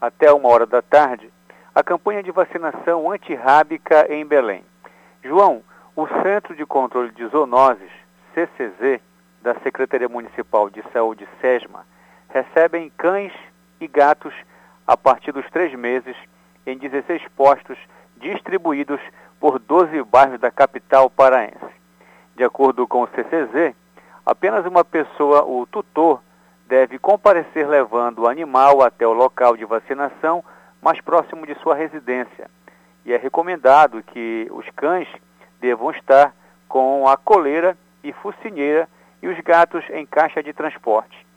até uma hora da tarde, a campanha de vacinação antirrábica em Belém. João, o Centro de Controle de Zoonoses, CCZ, da Secretaria Municipal de Saúde, SESMA, recebem cães e gatos a partir dos três meses em 16 postos distribuídos por 12 bairros da capital paraense. De acordo com o CCZ, apenas uma pessoa, o tutor, deve comparecer levando o animal até o local de vacinação mais próximo de sua residência. E é recomendado que os cães devam estar com a coleira e focinheira e os gatos em caixa de transporte.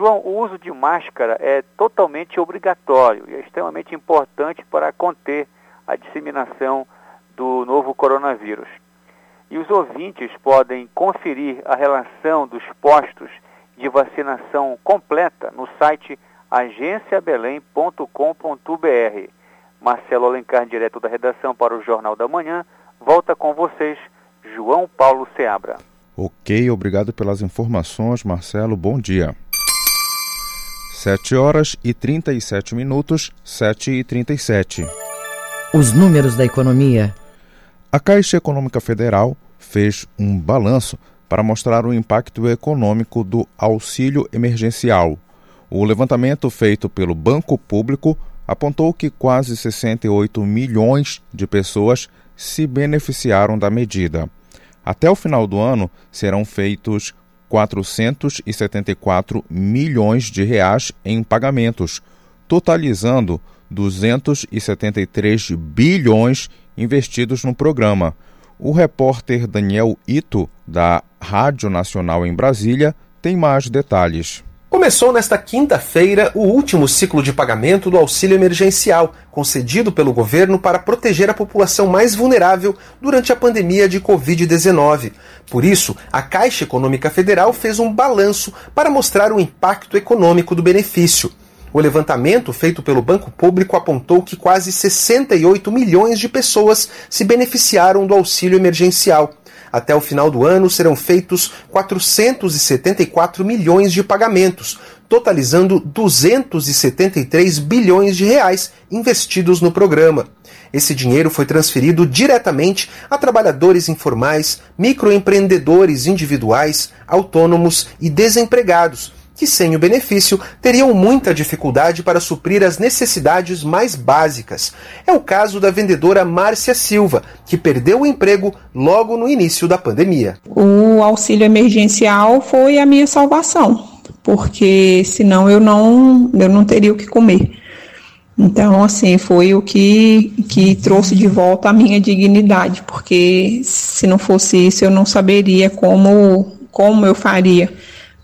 João, o uso de máscara é totalmente obrigatório e é extremamente importante para conter a disseminação do novo coronavírus. E os ouvintes podem conferir a relação dos postos de vacinação completa no site agenciabelém.com.br. Marcelo Alencar, direto da redação para o Jornal da Manhã, volta com vocês, João Paulo Seabra. Ok, obrigado pelas informações, Marcelo. Bom dia. 7 horas e 37 minutos, 7 e 37. Os números da economia. A Caixa Econômica Federal fez um balanço para mostrar o impacto econômico do auxílio emergencial. O levantamento feito pelo Banco Público apontou que quase 68 milhões de pessoas se beneficiaram da medida. Até o final do ano serão feitos 474 milhões de reais em pagamentos, totalizando 273 bilhões investidos no programa. O repórter Daniel Ito, da Rádio Nacional em Brasília, tem mais detalhes. Começou nesta quinta-feira o último ciclo de pagamento do auxílio emergencial, concedido pelo governo para proteger a população mais vulnerável durante a pandemia de Covid-19. Por isso, a Caixa Econômica Federal fez um balanço para mostrar o impacto econômico do benefício. O levantamento feito pelo Banco Público apontou que quase 68 milhões de pessoas se beneficiaram do auxílio emergencial. Até o final do ano serão feitos 474 milhões de pagamentos, totalizando 273 bilhões de reais investidos no programa. Esse dinheiro foi transferido diretamente a trabalhadores informais, microempreendedores individuais, autônomos e desempregados, que sem o benefício teriam muita dificuldade para suprir as necessidades mais básicas. É o caso da vendedora Márcia Silva, que perdeu o emprego logo no início da pandemia. O auxílio emergencial foi a minha salvação, porque senão eu não, eu não teria o que comer. Então, assim, foi o que, que trouxe de volta a minha dignidade, porque se não fosse isso, eu não saberia como, como eu faria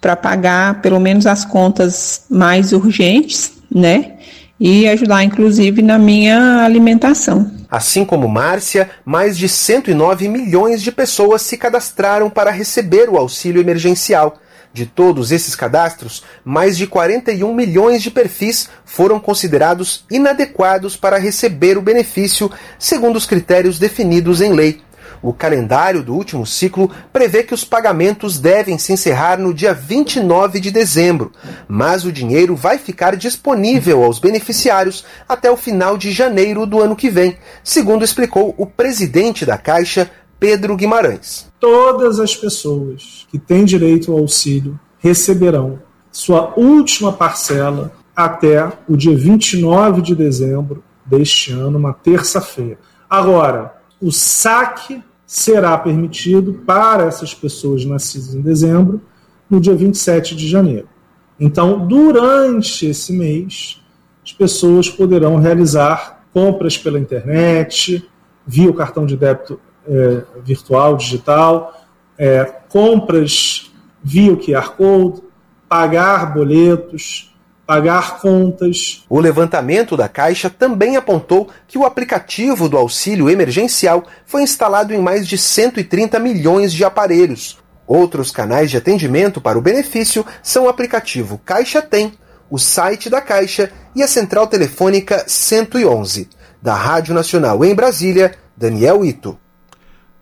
para pagar pelo menos as contas mais urgentes, né? E ajudar, inclusive, na minha alimentação. Assim como Márcia, mais de 109 milhões de pessoas se cadastraram para receber o auxílio emergencial. De todos esses cadastros, mais de 41 milhões de perfis foram considerados inadequados para receber o benefício, segundo os critérios definidos em lei. O calendário do último ciclo prevê que os pagamentos devem se encerrar no dia 29 de dezembro, mas o dinheiro vai ficar disponível aos beneficiários até o final de janeiro do ano que vem, segundo explicou o presidente da Caixa, Pedro Guimarães. Todas as pessoas que têm direito ao auxílio receberão sua última parcela até o dia 29 de dezembro deste ano, uma terça-feira. Agora, o saque será permitido para essas pessoas nascidas em dezembro no dia 27 de janeiro. Então, durante esse mês, as pessoas poderão realizar compras pela internet, via o cartão de débito é, virtual, digital, é, compras via o QR Code, pagar boletos, pagar contas. O levantamento da Caixa também apontou que o aplicativo do auxílio emergencial foi instalado em mais de 130 milhões de aparelhos. Outros canais de atendimento para o benefício são o aplicativo Caixa Tem, o site da Caixa e a central telefônica 111. Da Rádio Nacional em Brasília, Daniel Ito.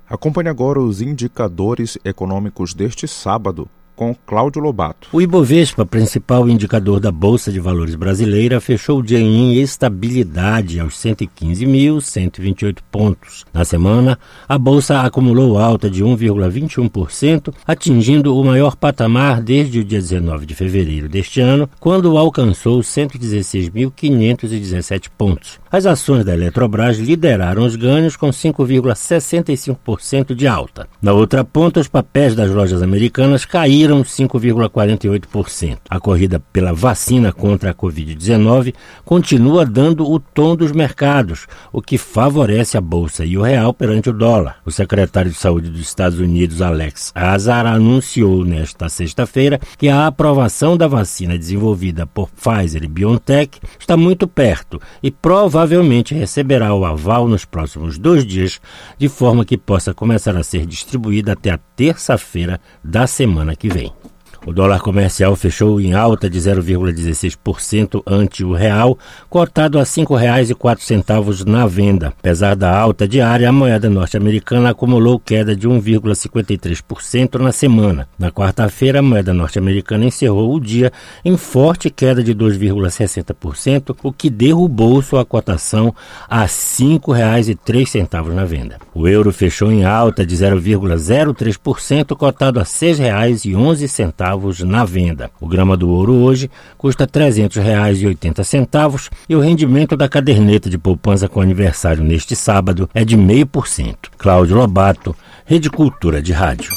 Acompanhe agora os indicadores econômicos deste sábado com Cláudio Lobato. O Ibovespa, principal indicador da Bolsa de Valores brasileira, fechou o dia em estabilidade aos 115.128 pontos. Na semana, a bolsa acumulou alta de 1,21%, atingindo o maior patamar desde o dia 19 de fevereiro deste ano, quando alcançou 116.517 pontos. As ações da Eletrobras lideraram os ganhos com 5,65% de alta. Na outra ponta, os papéis das lojas americanas caíram 5,48%. A corrida pela vacina contra a Covid-19 continua dando o tom dos mercados, o que favorece a bolsa e o real perante o dólar. O secretário de Saúde dos Estados Unidos, Alex Azar, anunciou nesta sexta-feira que a aprovação da vacina desenvolvida por Pfizer e BioNTech está muito perto e provavelmente receberá o aval nos próximos dois dias, de forma que possa começar a ser distribuída até a terça-feira da semana que vem. O dólar comercial fechou em alta de 0,16% ante o real, cotado a R$ 5,04 na venda. Apesar da alta diária, a moeda norte-americana acumulou queda de 1,53% na semana. Na quarta-feira, a moeda norte-americana encerrou o dia em forte queda de 2,60%, o que derrubou sua cotação a R$ 5,03 na venda. O euro fechou em alta de 0,03%, cotado a R$ 6,11 centavos na venda. O grama do ouro hoje custa R$ 300,80 e o rendimento da caderneta de poupança com aniversário neste sábado é de 0,5%. Cláudio Lobato, Rede Cultura de Rádio.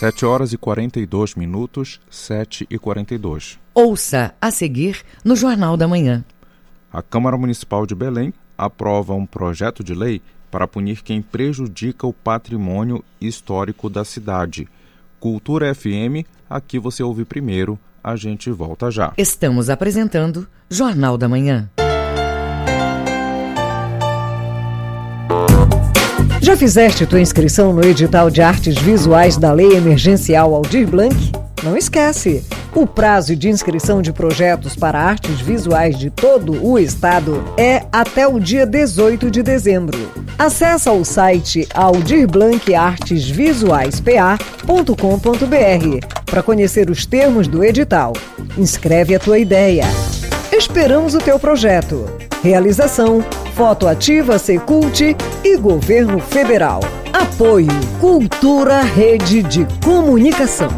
7 horas e 42 minutos, 7 e 42. Ouça a seguir no Jornal da Manhã. A Câmara Municipal de Belém aprova um projeto de lei para punir quem prejudica o patrimônio histórico da cidade. Cultura FM, aqui você ouve primeiro, a gente volta já. Estamos apresentando Jornal da Manhã. Já fizeste tua inscrição no edital de artes visuais da Lei Emergencial Aldir Blanc? Não esquece! O prazo de inscrição de projetos para artes visuais de todo o estado é até o dia 18 de dezembro. Acesse o site aldirblancartesvisuaispa.com.br para conhecer os termos do edital. Inscreve a tua ideia. Esperamos o teu projeto. Realização Foto Ativa Secult e Governo Federal. Apoio Cultura Rede de Comunicação.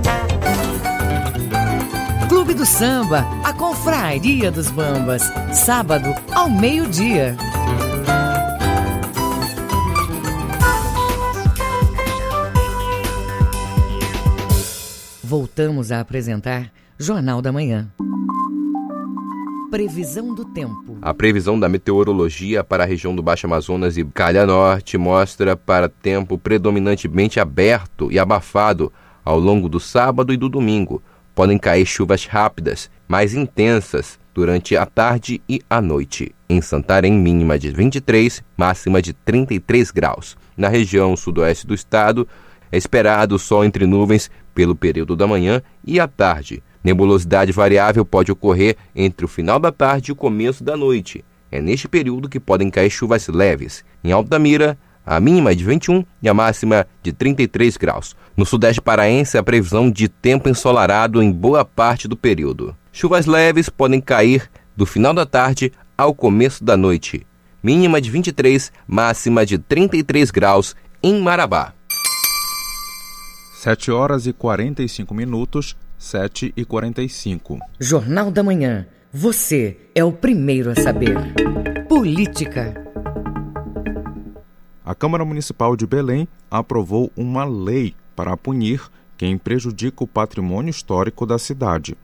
Clube do Samba, a Confraria dos Bambas, sábado ao meio-dia. Voltamos a apresentar Jornal da Manhã. Previsão do tempo. A previsão da meteorologia para a região do Baixo Amazonas e Calha Norte mostra para tempo predominantemente aberto e abafado ao longo do sábado e do domingo. Podem cair chuvas rápidas, mais intensas, durante a tarde e a noite. Em Santarém, mínima de 23, máxima de 33 graus. Na região sudoeste do estado, é esperado sol entre nuvens pelo período da manhã e à tarde Nebulosidade variável pode ocorrer entre o final da tarde e o começo da noite. É neste período que podem cair chuvas leves. Em Altamira, a mínima é de 21 e a máxima de 33 graus. No sudeste paraense, a previsão de tempo ensolarado em boa parte do período. Chuvas leves podem cair do final da tarde ao começo da noite. Mínima de 23, máxima de 33 graus em Marabá. 7 horas e 45 minutos. 7 e 45. Jornal da Manhã. Você é o primeiro a saber. Política. A Câmara Municipal de Belém aprovou uma lei para punir quem prejudica o patrimônio histórico da cidade.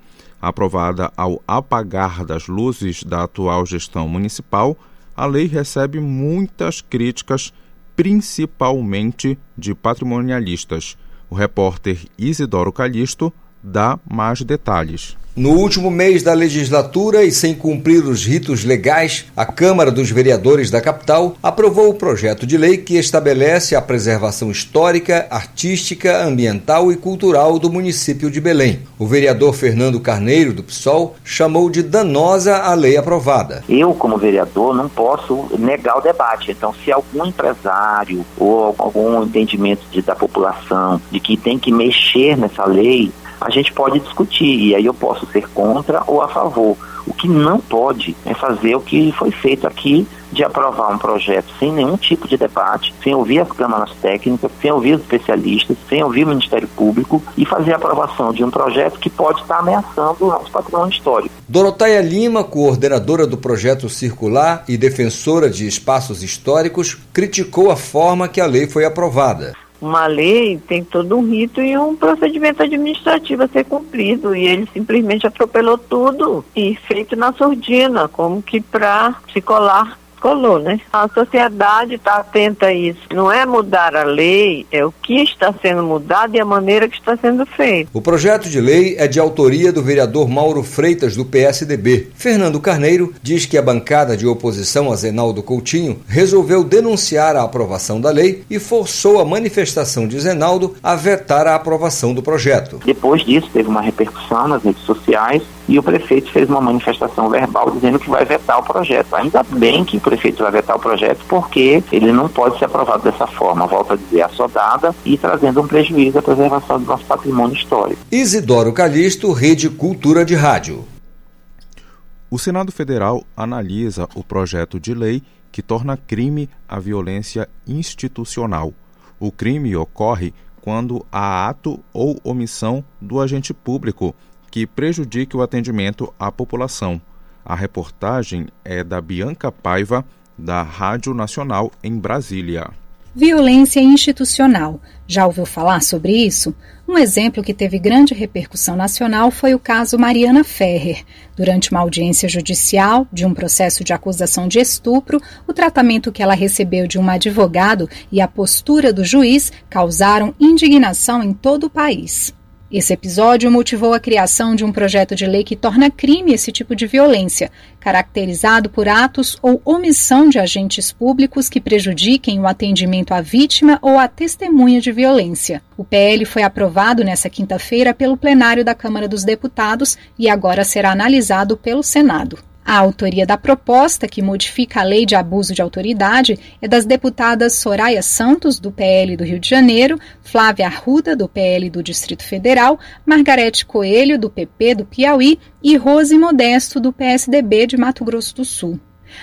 Aprovada ao apagar das luzes da atual gestão municipal, a lei recebe muitas críticas, principalmente de patrimonialistas. O repórter Isidoro Calixto dá mais detalhes. No último mês da legislatura e sem cumprir os ritos legais, a Câmara dos Vereadores da capital aprovou o projeto de lei que estabelece a preservação histórica, artística, ambiental e cultural do município de Belém. O vereador Fernando Carneiro, do PSOL, chamou de danosa a lei aprovada. Eu, como vereador, não posso negar o debate. Então, se algum empresário ou algum entendimento de, da população de que tem que mexer nessa lei, a gente pode discutir e aí eu posso ser contra ou a favor. O que não pode é fazer o que foi feito aqui de aprovar um projeto sem nenhum tipo de debate, sem ouvir as câmaras técnicas, sem ouvir os especialistas, sem ouvir o Ministério Público e fazer a aprovação de um projeto que pode estar ameaçando o nosso patrimônio histórico. Doroteia Lima, coordenadora do projeto Circular e defensora de espaços históricos, criticou a forma que a lei foi aprovada uma lei tem todo um rito e um procedimento administrativo a ser cumprido. E ele simplesmente atropelou tudo e feito na surdina, como que para se colar colou, né? A sociedade está atenta a isso. Não é mudar a lei, é o que está sendo mudado e a maneira que está sendo feito. O projeto de lei é de autoria do vereador Mauro Freitas, do PSDB. Fernando Carneiro diz que a bancada de oposição a Zenaldo Coutinho resolveu denunciar a aprovação da lei e forçou a manifestação de Zenaldo a vetar a aprovação do projeto. Depois disso, teve uma repercussão nas redes sociais e o prefeito fez uma manifestação verbal dizendo que vai vetar o projeto. Ainda bem que o prefeito vai vetar o projeto, porque ele não pode ser aprovado dessa forma, volta a dizer, assodada e trazendo um prejuízo à preservação do nosso patrimônio histórico. Isidoro Calixto, Rede Cultura de Rádio. O Senado Federal analisa o projeto de lei que torna crime a violência institucional. O crime ocorre quando há ato ou omissão do agente público que prejudique o atendimento à população. A reportagem é da Bianca Paiva, da Rádio Nacional em Brasília. Violência institucional. Já ouviu falar sobre isso? Um exemplo que teve grande repercussão nacional foi o caso Mariana Ferrer. Durante uma audiência judicial de um processo de acusação de estupro, o tratamento que ela recebeu de um advogado e a postura do juiz causaram indignação em todo o país. Esse episódio motivou a criação de um projeto de lei que torna crime esse tipo de violência, caracterizado por atos ou omissão de agentes públicos que prejudiquem o atendimento à vítima ou à testemunha de violência. O PL foi aprovado nesta quinta-feira pelo plenário da Câmara dos Deputados e agora será analisado pelo Senado. A autoria da proposta, que modifica a lei de abuso de autoridade, é das deputadas Soraya Santos, do PL do Rio de Janeiro, Flávia Arruda, do PL do Distrito Federal, Margarete Coelho, do PP do Piauí e Rose Modesto, do PSDB de Mato Grosso do Sul.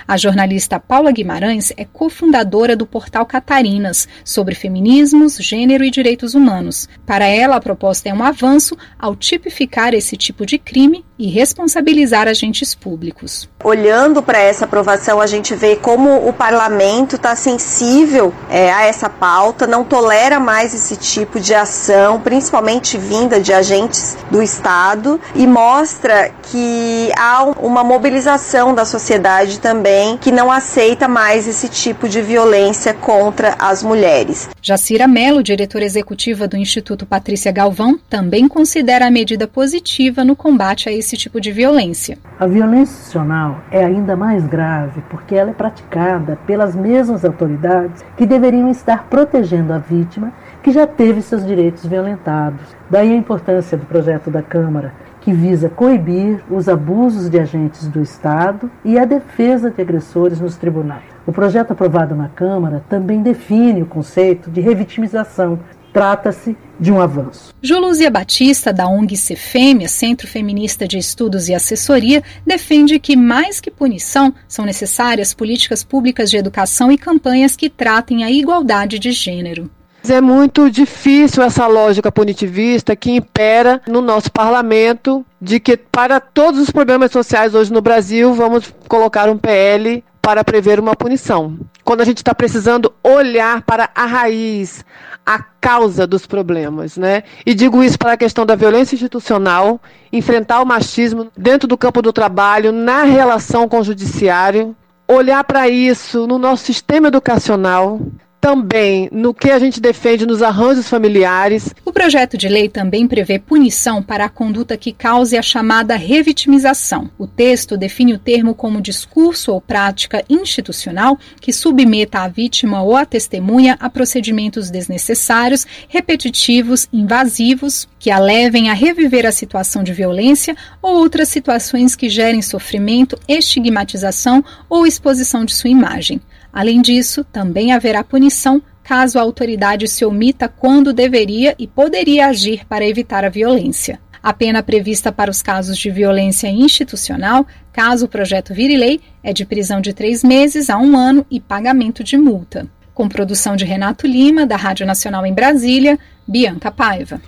A jornalista Paula Guimarães é cofundadora do portal Catarinas, sobre feminismos, gênero e direitos humanos. Para ela, a proposta é um avanço ao tipificar esse tipo de crime e responsabilizar agentes públicos. Olhando para essa aprovação, a gente vê como o parlamento está sensível é, a essa pauta, não tolera mais esse tipo de ação, principalmente vinda de agentes do Estado, e mostra que há uma mobilização da sociedade também que não aceita mais esse tipo de violência contra as mulheres. Jacira Mello, diretora executiva do Instituto Patrícia Galvão, também considera a medida positiva no combate a esse esse tipo de violência. A violência institucional é ainda mais grave porque ela é praticada pelas mesmas autoridades que deveriam estar protegendo a vítima que já teve seus direitos violentados. Daí a importância do projeto da Câmara, que visa coibir os abusos de agentes do Estado e a defesa de agressores nos tribunais. O projeto aprovado na Câmara também define o conceito de revitimização, trata-se de um avanço. Juluzia Batista, da ONG Cefêmea, Centro Feminista de Estudos e Assessoria, defende que, mais que punição, são necessárias políticas públicas de educação e campanhas que tratem a igualdade de gênero. É muito difícil essa lógica punitivista que impera no nosso parlamento de que para todos os problemas sociais hoje no Brasil vamos colocar um PL para prever uma punição. Quando a gente está precisando olhar para a raiz, a causa dos problemas, né? E digo isso para a questão da violência institucional, enfrentar o machismo dentro do campo do trabalho, na relação com o judiciário, olhar para isso no nosso sistema educacional, também no que a gente defende nos arranjos familiares. O projeto de lei também prevê punição para a conduta que cause a chamada revitimização. O texto define o termo como discurso ou prática institucional que submeta a vítima ou a testemunha a procedimentos desnecessários, repetitivos, invasivos, que a levem a reviver a situação de violência ou outras situações que gerem sofrimento, estigmatização ou exposição de sua imagem. Além disso, também haverá punição caso a autoridade se omita quando deveria e poderia agir para evitar a violência. A pena prevista para os casos de violência institucional, caso o projeto vire lei, é de prisão de três meses a um ano e pagamento de multa. Com produção de Renato Lima, da Rádio Nacional em Brasília, Bianca Paiva.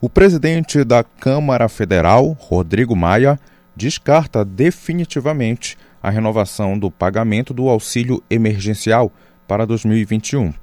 O presidente da Câmara Federal, Rodrigo Maia, descarta definitivamente a renovação do pagamento do auxílio emergencial para 2021.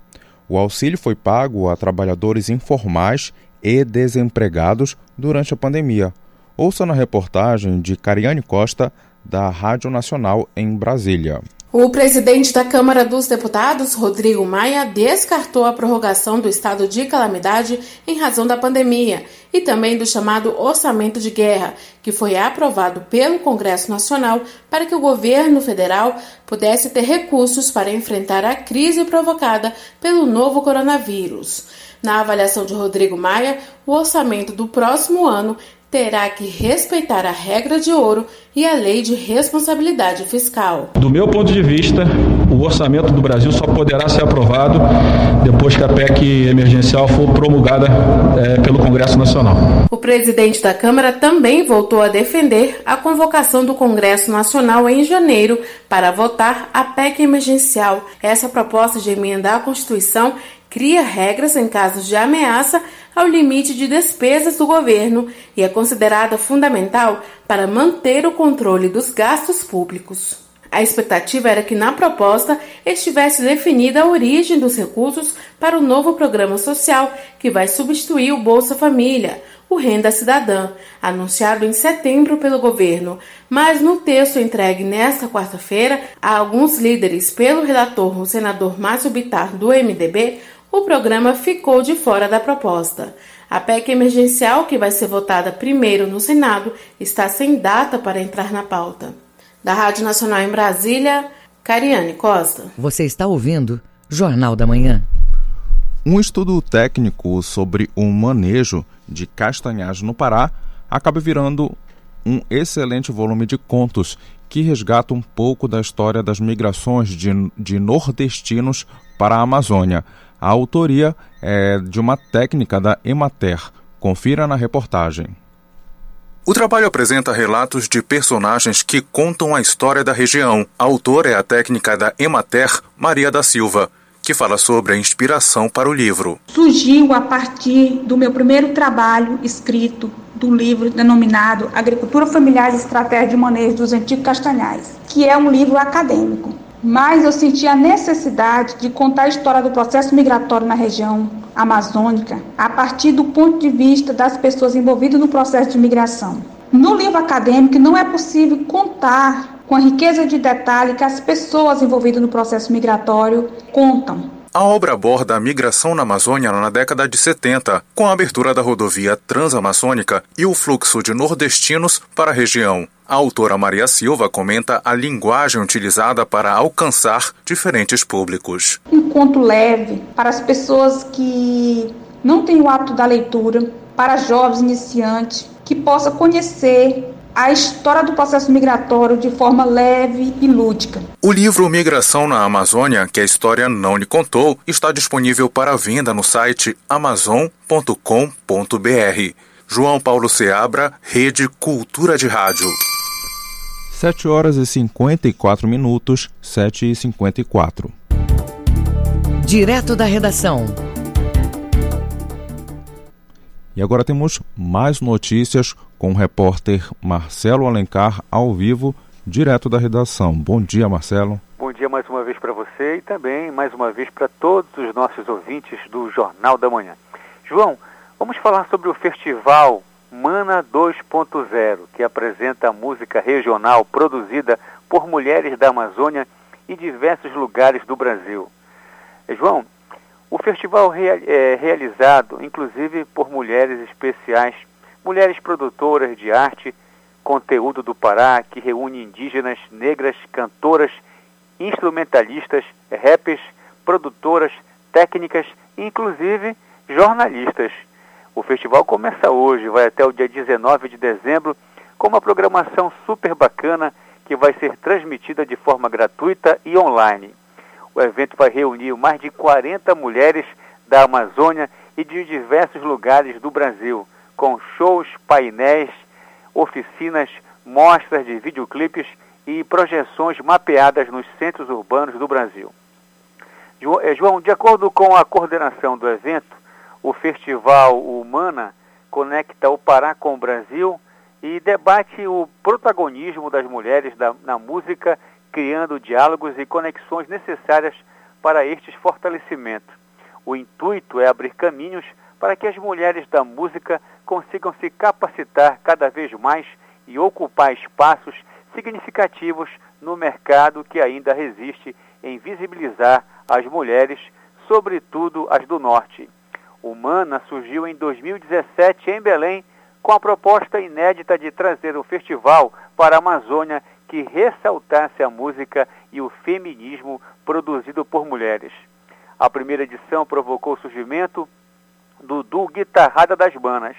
O auxílio foi pago a trabalhadores informais e desempregados durante a pandemia. Ouça na reportagem de Cariane Costa, da Rádio Nacional em Brasília. O presidente da Câmara dos Deputados, Rodrigo Maia, descartou a prorrogação do estado de calamidade em razão da pandemia e também do chamado orçamento de guerra, que foi aprovado pelo Congresso Nacional para que o governo federal pudesse ter recursos para enfrentar a crise provocada pelo novo coronavírus. Na avaliação de Rodrigo Maia, o orçamento do próximo ano terá que respeitar a regra de ouro e a lei de responsabilidade fiscal. Do meu ponto de vista, o orçamento do Brasil só poderá ser aprovado depois que a PEC emergencial for promulgada é, pelo Congresso Nacional. O presidente da Câmara também voltou a defender a convocação do Congresso Nacional em janeiro para votar a PEC emergencial. Essa proposta de emenda à Constituição cria regras em casos de ameaça ao limite de despesas do governo e é considerada fundamental para manter o controle dos gastos públicos. A expectativa era que na proposta estivesse definida a origem dos recursos para o novo programa social que vai substituir o Bolsa Família, o Renda Cidadã, anunciado em setembro pelo governo. Mas no texto entregue nesta quarta-feira a alguns líderes pelo relator, o senador Márcio Bitar, do MDB, o programa ficou de fora da proposta. A PEC emergencial, que vai ser votada primeiro no Senado, está sem data para entrar na pauta. Da Rádio Nacional em Brasília, Cariane Costa. Você está ouvindo Jornal da Manhã. Um estudo técnico sobre o manejo de castanhagem no Pará acaba virando um excelente volume de contos que resgata um pouco da história das migrações de, de nordestinos para a Amazônia. A autoria é de uma técnica da Emater. Confira na reportagem. O trabalho apresenta relatos de personagens que contam a história da região. A autora é a técnica da Emater, Maria da Silva, que fala sobre a inspiração para o livro. Surgiu a partir do meu primeiro trabalho escrito do livro denominado Agricultura Familiar e Estratégia de Manejo dos Antigos Castanhais, que é um livro acadêmico. Mas eu senti a necessidade de contar a história do processo migratório na região amazônica a partir do ponto de vista das pessoas envolvidas no processo de migração. No livro acadêmico não é possível contar com a riqueza de detalhe que as pessoas envolvidas no processo migratório contam. A obra aborda a migração na Amazônia na década de 70, com a abertura da rodovia transamazônica e o fluxo de nordestinos para a região. A autora Maria Silva comenta a linguagem utilizada para alcançar diferentes públicos. Um conto leve para as pessoas que não têm o hábito da leitura, para jovens iniciantes, que possa conhecer a história do processo migratório de forma leve e lúdica. O livro Migração na Amazônia, que a história não lhe contou, está disponível para venda no site amazon.com.br. João Paulo Seabra, Rede Cultura de Rádio. 7 horas e 54 minutos, 7 e 54. Direto da redação. E agora temos mais notícias com o repórter Marcelo Alencar ao vivo, direto da redação. Bom dia, Marcelo. Bom dia mais uma vez para você e também mais uma vez para todos os nossos ouvintes do Jornal da Manhã. João, vamos falar sobre o festival Mana 2.0, que apresenta música regional produzida por mulheres da Amazônia e diversos lugares do Brasil. João, o festival é realizado inclusive por mulheres especiais Mulheres produtoras de arte, conteúdo do Pará, que reúne indígenas, negras, cantoras, instrumentalistas, rappers, produtoras, técnicas e inclusive jornalistas. O festival começa hoje, vai até o dia 19 de dezembro, com uma programação super bacana que vai ser transmitida de forma gratuita e online. O evento vai reunir mais de 40 mulheres da Amazônia e de diversos lugares do Brasil com shows, painéis, oficinas, mostras de videoclipes e projeções mapeadas nos centros urbanos do Brasil. Eh, João, de acordo com a coordenação do evento, o Festival Humana conecta o Pará com o Brasil e debate o protagonismo das mulheres da, na música, criando diálogos e conexões necessárias para estes fortalecimentos. O intuito é abrir caminhos para que as mulheres da música consigam se capacitar cada vez mais e ocupar espaços significativos no mercado que ainda resiste em visibilizar as mulheres, sobretudo as do Norte. O MANA surgiu em 2017 em Belém com a proposta inédita de trazer um festival para a Amazônia que ressaltasse a música e o feminismo produzido por mulheres. A primeira edição provocou o surgimento do Guitarrada das Banas.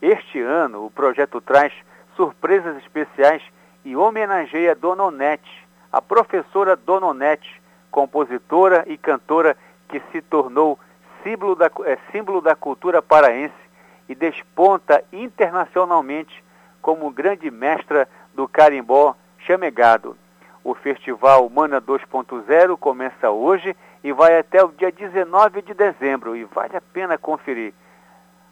Este ano, o projeto traz surpresas especiais e homenageia Dona Onete, a professora Dona Onete, compositora e cantora que se tornou símbolo da, é, símbolo da cultura paraense e desponta internacionalmente como grande mestra do carimbó chamegado. O festival Mana 2.0 começa hoje e vai até o dia 19 de dezembro e vale a pena conferir.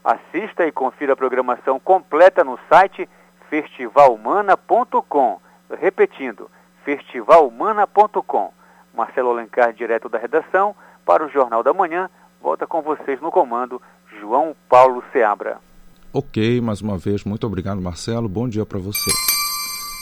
Assista e confira a programação completa no site festivalhumana.com. Repetindo, festivalhumana.com. Marcelo Alencar, direto da redação, para o Jornal da Manhã, volta com vocês no comando, João Paulo Seabra. Ok, mais uma vez, muito obrigado, Marcelo. Bom dia para você.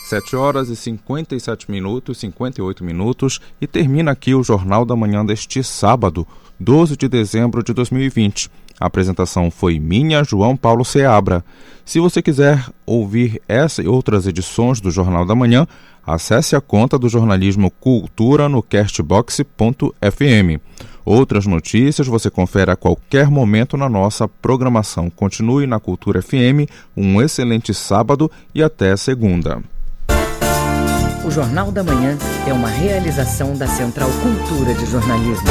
7 horas e 57 minutos, 58 minutos, e termina aqui o Jornal da Manhã deste sábado, 12 de dezembro de 2020. A apresentação foi minha, João Paulo Seabra. Se você quiser ouvir essa e outras edições do Jornal da Manhã, acesse a conta do jornalismo Cultura no castbox.fm. Outras notícias você confere a qualquer momento na nossa programação. Continue na Cultura FM, um excelente sábado e até segunda. O Jornal da Manhã é uma realização da Central Cultura de Jornalismo.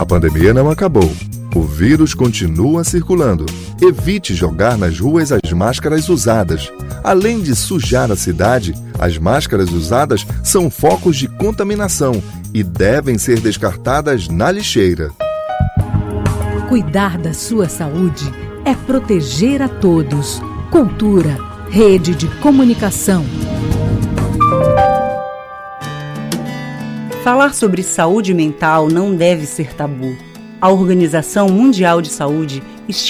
A pandemia não acabou. O vírus continua circulando. Evite jogar nas ruas as máscaras usadas. Além de sujar a cidade, as máscaras usadas são focos de contaminação e devem ser descartadas na lixeira. Cuidar da sua saúde é proteger a todos. Cultura, rede de comunicação. Falar sobre saúde mental não deve ser tabu. A Organização Mundial de Saúde estima